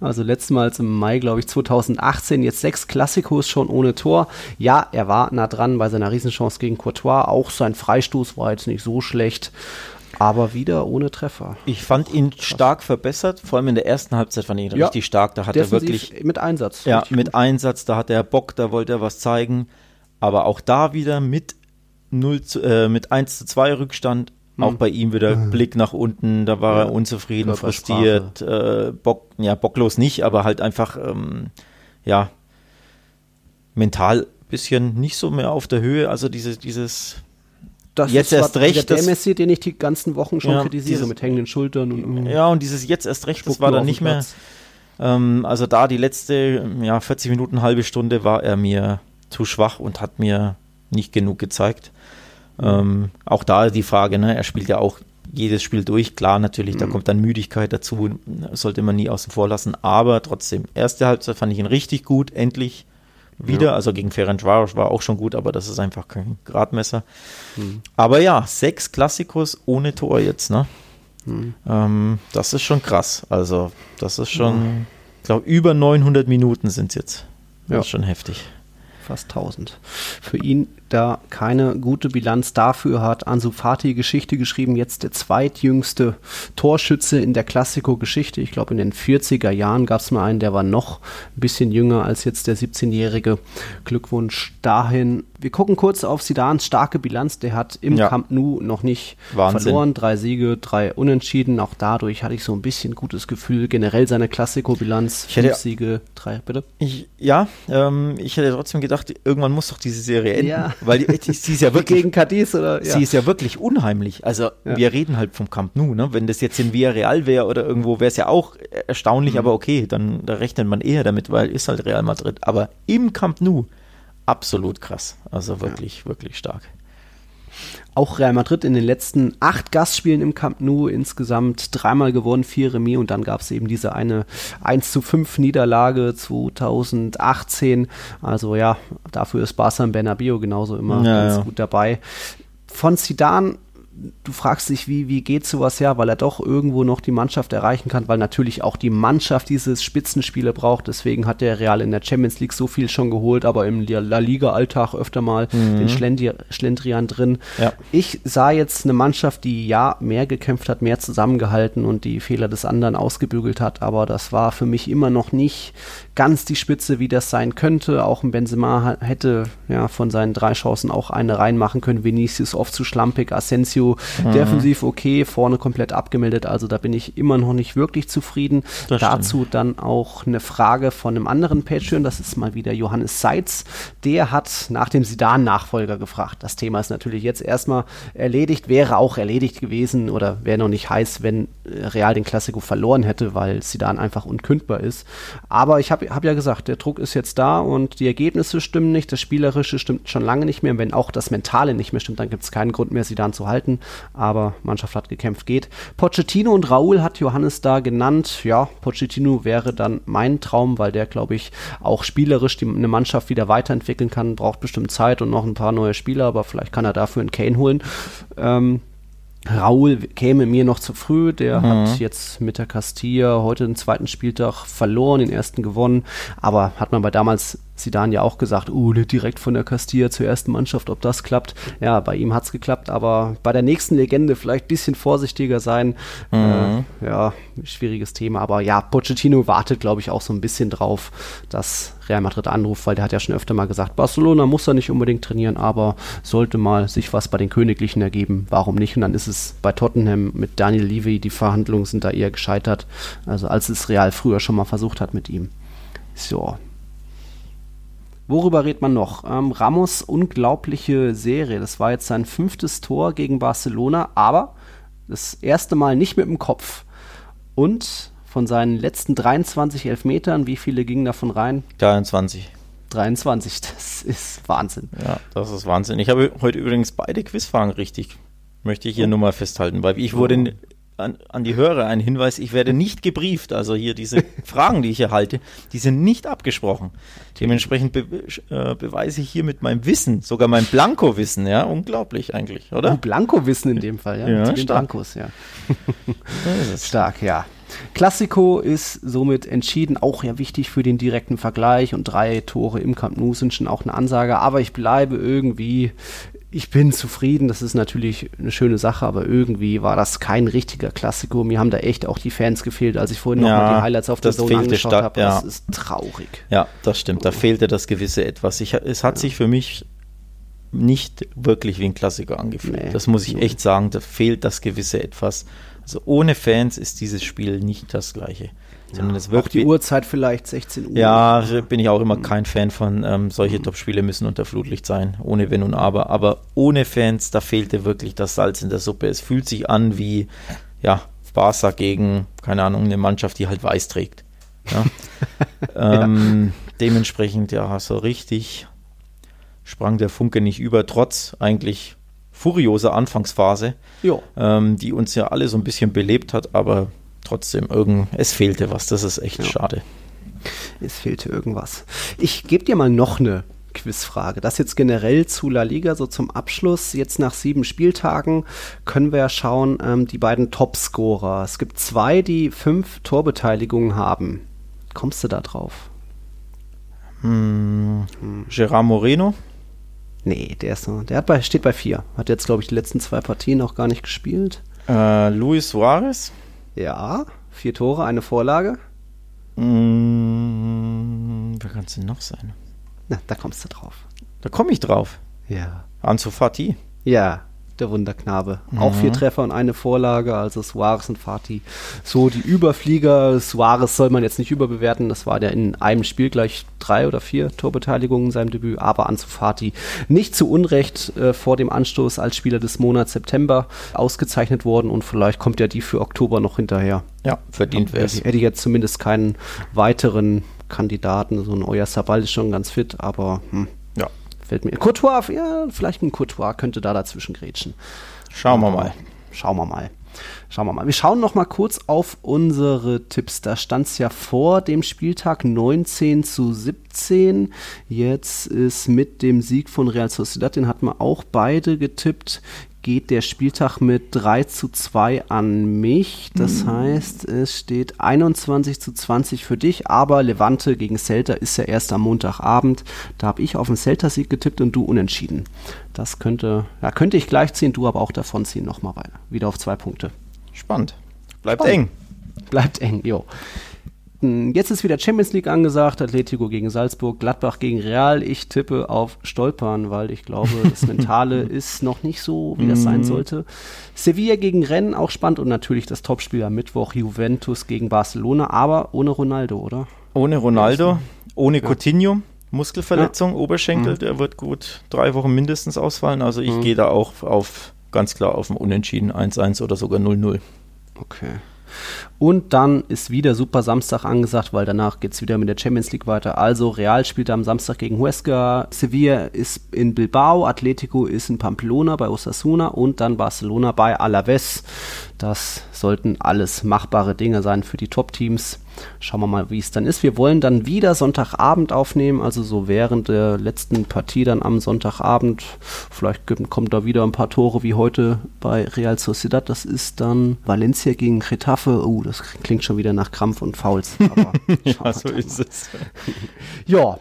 also letztmals im Mai, glaube ich, 2018. Jetzt sechs Klassikos schon ohne Tor. Ja, er war nah dran bei seiner Riesenchance gegen Courtois. Auch sein Freistoß war jetzt nicht so schlecht. Aber wieder ohne Treffer. Ich fand ihn stark verbessert, vor allem in der ersten Halbzeit fand ich ihn ja, richtig stark. Da hat er wirklich. Mit Einsatz. Ja, mit gut. Einsatz, da hat er Bock, da wollte er was zeigen. Aber auch da wieder mit 0 zu, äh, mit 1 zu 2 Rückstand. Hm. Auch bei ihm wieder hm. Blick nach unten, da war ja, er unzufrieden, frustriert, äh, Bock, ja, bocklos nicht, aber halt einfach, ähm, ja, mental bisschen nicht so mehr auf der Höhe. Also diese, dieses, das jetzt erst recht. Der MSC, den ich die ganzen Wochen schon ja, kritisiere, dieses, mit hängenden Schultern und. Ja, und dieses jetzt erst recht, das war dann nicht mehr. Ähm, also da die letzte, ja, 40 Minuten, halbe Stunde war er mir zu schwach und hat mir nicht genug gezeigt. Ähm, auch da die Frage, ne, er spielt ja auch jedes Spiel durch. Klar, natürlich, mhm. da kommt dann Müdigkeit dazu, sollte man nie außen vor lassen. Aber trotzdem, erste Halbzeit fand ich ihn richtig gut, endlich wieder. Ja. Also gegen Ferencvaros war auch schon gut, aber das ist einfach kein Gradmesser. Mhm. Aber ja, sechs Klassikos ohne Tor jetzt, ne? Mhm. Ähm, das ist schon krass. Also, das ist schon, ich glaube, über 900 Minuten sind es jetzt. Das ja. ist schon heftig. Fast 1000. Für ihn da keine gute Bilanz dafür hat Ansu Fati Geschichte geschrieben, jetzt der zweitjüngste Torschütze in der Klassiko-Geschichte. Ich glaube, in den 40er Jahren gab es mal einen, der war noch ein bisschen jünger als jetzt der 17-jährige. Glückwunsch dahin. Wir gucken kurz auf Sidans starke Bilanz. Der hat im ja. Camp Nou noch nicht Wahnsinn. verloren. Drei Siege, drei Unentschieden. Auch dadurch hatte ich so ein bisschen gutes Gefühl. Generell seine Klassiko-Bilanz. Fünf Siege, drei, bitte. Ich, ja, ähm, ich hätte trotzdem gedacht, irgendwann muss doch diese Serie enden. Ja. Weil die, die, sie ist ja *laughs* wirklich gegen Cadiz oder ja. sie ist ja wirklich unheimlich. Also wir reden halt vom Camp Nou, ne? Wenn das jetzt in Villarreal wäre oder irgendwo, wäre es ja auch erstaunlich, mhm. aber okay, dann da rechnet man eher damit, weil ist halt Real Madrid. Aber im Camp Nou absolut krass. Also wirklich, ja. wirklich stark. Auch Real Madrid in den letzten acht Gastspielen im Camp Nou insgesamt dreimal gewonnen, vier Remis und dann gab es eben diese eine 1 zu 5 Niederlage 2018. Also ja, dafür ist Barca und Bernabeu genauso immer ja, ganz ja. gut dabei. Von Zidane du fragst dich, wie, wie geht sowas ja, weil er doch irgendwo noch die Mannschaft erreichen kann, weil natürlich auch die Mannschaft dieses Spitzenspiele braucht. Deswegen hat der Real in der Champions League so viel schon geholt, aber im La Liga-Alltag öfter mal mhm. den Schlendrian drin. Ja. Ich sah jetzt eine Mannschaft, die ja mehr gekämpft hat, mehr zusammengehalten und die Fehler des anderen ausgebügelt hat, aber das war für mich immer noch nicht ganz die Spitze, wie das sein könnte. Auch ein Benzema hätte ja von seinen drei Chancen auch eine reinmachen können. Vinicius oft zu schlampig, Asensio mhm. defensiv okay, vorne komplett abgemeldet. Also da bin ich immer noch nicht wirklich zufrieden. Das Dazu stimmt. dann auch eine Frage von einem anderen Patreon, das ist mal wieder Johannes Seitz. Der hat nach dem Sidan-Nachfolger gefragt. Das Thema ist natürlich jetzt erstmal erledigt, wäre auch erledigt gewesen oder wäre noch nicht heiß, wenn Real den Klassiko verloren hätte, weil Sidan einfach unkündbar ist. Aber ich habe habe hab ja gesagt, der Druck ist jetzt da und die Ergebnisse stimmen nicht, das Spielerische stimmt schon lange nicht mehr. Wenn auch das Mentale nicht mehr stimmt, dann gibt es keinen Grund mehr, sie dann zu halten. Aber Mannschaft hat gekämpft, geht. Pochettino und Raul hat Johannes da genannt. Ja, Pochettino wäre dann mein Traum, weil der, glaube ich, auch spielerisch die, eine Mannschaft wieder weiterentwickeln kann. Braucht bestimmt Zeit und noch ein paar neue Spieler, aber vielleicht kann er dafür einen Kane holen. Ähm, Raul käme mir noch zu früh. Der mhm. hat jetzt mit der Castilla heute den zweiten Spieltag verloren, den ersten gewonnen. Aber hat man bei damals Sidan ja auch gesagt, uh, direkt von der Castilla zur ersten Mannschaft, ob das klappt. Ja, bei ihm hat es geklappt, aber bei der nächsten Legende vielleicht ein bisschen vorsichtiger sein. Mhm. Äh, ja, schwieriges Thema. Aber ja, Pochettino wartet, glaube ich, auch so ein bisschen drauf, dass Real Madrid anruft, weil der hat ja schon öfter mal gesagt, Barcelona muss er nicht unbedingt trainieren, aber sollte mal sich was bei den Königlichen ergeben, warum nicht? Und dann ist es bei Tottenham mit Daniel Levy, die Verhandlungen sind da eher gescheitert, also als es Real früher schon mal versucht hat mit ihm. So, Worüber redet man noch? Ähm, Ramos unglaubliche Serie. Das war jetzt sein fünftes Tor gegen Barcelona, aber das erste Mal nicht mit dem Kopf. Und von seinen letzten 23 Elfmetern, wie viele gingen davon rein? 23. 23, das ist Wahnsinn. Ja, das ist Wahnsinn. Ich habe heute übrigens beide Quizfragen richtig. Möchte ich hier oh. nur mal festhalten, weil ich wurde oh an, an, die Hörer ein Hinweis, ich werde nicht gebrieft. Also hier diese *laughs* Fragen, die ich erhalte, die sind nicht abgesprochen. Dementsprechend be äh, beweise ich hier mit meinem Wissen, sogar mein Blanko-Wissen, ja, unglaublich eigentlich, oder? Oh, Blanko-Wissen in dem Fall, ja. ja mit stark. Blankos, ja. stark, ja. Klassiko ist somit entschieden, auch ja wichtig für den direkten Vergleich und drei Tore im Camp Nou sind schon auch eine Ansage, aber ich bleibe irgendwie ich bin zufrieden, das ist natürlich eine schöne Sache, aber irgendwie war das kein richtiger Klassiker. Mir haben da echt auch die Fans gefehlt, als ich vorhin ja, nochmal die Highlights auf der Zone angeschaut habe. Ja. Das ist traurig. Ja, das stimmt. Da fehlte das gewisse Etwas. Ich, es hat ja. sich für mich nicht wirklich wie ein Klassiker angefühlt. Nee, das muss ich echt sagen. Da fehlt das gewisse Etwas. Also ohne Fans ist dieses Spiel nicht das gleiche. Sondern es wirkt auch die Uhrzeit vielleicht 16 Uhr. Ja, bin ich auch immer kein Fan von. Ähm, solche mhm. Top-Spiele müssen unter Flutlicht sein, ohne Wenn und Aber. Aber ohne Fans, da fehlte wirklich das Salz in der Suppe. Es fühlt sich an wie, ja, Barca gegen, keine Ahnung, eine Mannschaft, die halt weiß trägt. Ja. *laughs* ähm, ja. Dementsprechend, ja, so richtig sprang der Funke nicht über, trotz eigentlich furioser Anfangsphase, ähm, die uns ja alle so ein bisschen belebt hat, aber trotzdem irgend, es fehlte was. Das ist echt ja. schade. Es fehlte irgendwas. Ich gebe dir mal noch eine Quizfrage. Das jetzt generell zu La Liga, so zum Abschluss. Jetzt nach sieben Spieltagen können wir ja schauen, ähm, die beiden Topscorer. Es gibt zwei, die fünf Torbeteiligungen haben. Kommst du da drauf? Hm, hm. Gerard Moreno? Nee, der ist so, der hat bei, steht bei vier. Hat jetzt, glaube ich, die letzten zwei Partien auch gar nicht gespielt. Äh, Luis Suarez? Ja, vier Tore, eine Vorlage. Mmh, wer kann es denn noch sein? Na, da kommst du drauf. Da komme ich drauf. Ja. Ansu Fati. Ja, der Wunderknabe. Mhm. Auch vier Treffer und eine Vorlage, also Suarez und Fati. So die Überflieger. Suarez soll man jetzt nicht überbewerten. Das war ja in einem Spiel gleich drei oder vier Torbeteiligungen in seinem Debüt. Aber Ansu Fati nicht zu Unrecht äh, vor dem Anstoß als Spieler des Monats September ausgezeichnet worden und vielleicht kommt ja die für Oktober noch hinterher. Ja, verdient wäre es. Hätte ich jetzt zumindest keinen weiteren Kandidaten. So ein Euer Sabal ist schon ganz fit, aber hm, Fällt mir. Courtois, ja, vielleicht ein Courtois könnte da dazwischen grätschen. Schauen wir mal. Schauen wir mal. Schauen wir mal. Wir schauen noch mal kurz auf unsere Tipps. Da stand es ja vor dem Spieltag 19 zu 17. Jetzt ist mit dem Sieg von Real Sociedad, den hatten wir auch beide getippt, geht der Spieltag mit 3 zu 2 an mich. Das mhm. heißt, es steht 21 zu 20 für dich, aber Levante gegen Celta ist ja erst am Montagabend. Da habe ich auf den Celta-Sieg getippt und du unentschieden. Das könnte, ja, könnte ich gleich ziehen, du aber auch davon ziehen. Nochmal weiter. Wieder auf zwei Punkte. Spannend. Bleibt Spannend. eng. Bleibt eng, jo. Jetzt ist wieder Champions League angesagt, Atletico gegen Salzburg, Gladbach gegen Real. Ich tippe auf Stolpern, weil ich glaube, das *laughs* Mentale ist noch nicht so, wie das sein mhm. sollte. Sevilla gegen Rennes, auch spannend und natürlich das Topspiel am Mittwoch, Juventus gegen Barcelona, aber ohne Ronaldo, oder? Ohne Ronaldo, ohne ja. Coutinho. Muskelverletzung, ja. Oberschenkel, mhm. der wird gut drei Wochen mindestens ausfallen. Also ich mhm. gehe da auch auf ganz klar auf ein Unentschieden 1-1 oder sogar 0-0. Okay. Und dann ist wieder super Samstag angesagt, weil danach geht es wieder mit der Champions League weiter. Also Real spielt am Samstag gegen Huesca, Sevilla ist in Bilbao, Atletico ist in Pamplona bei Osasuna und dann Barcelona bei Alaves. Das sollten alles machbare Dinge sein für die Top-Teams. Schauen wir mal, wie es dann ist. Wir wollen dann wieder Sonntagabend aufnehmen, also so während der letzten Partie dann am Sonntagabend. Vielleicht kommt da wieder ein paar Tore wie heute bei Real Sociedad. Das ist dann Valencia gegen Getafe. Oh, das klingt schon wieder nach Krampf und Fouls. *laughs* ja, so ist es. ja,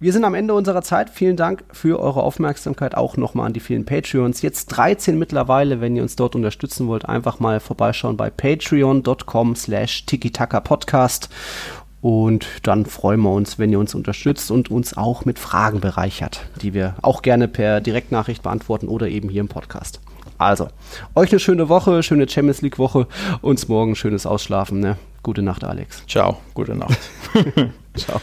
wir sind am Ende unserer Zeit. Vielen Dank für eure Aufmerksamkeit. Auch nochmal an die vielen Patreons. Jetzt 13 mittlerweile. Wenn ihr uns dort unterstützen wollt, einfach mal vorbeischauen bei patreon.com slash podcast. Und dann freuen wir uns, wenn ihr uns unterstützt und uns auch mit Fragen bereichert, die wir auch gerne per Direktnachricht beantworten oder eben hier im Podcast. Also, euch eine schöne Woche, schöne Champions League Woche. Uns morgen schönes Ausschlafen. Ne? Gute Nacht, Alex. Ciao, gute Nacht. *laughs* *laughs* Ciao.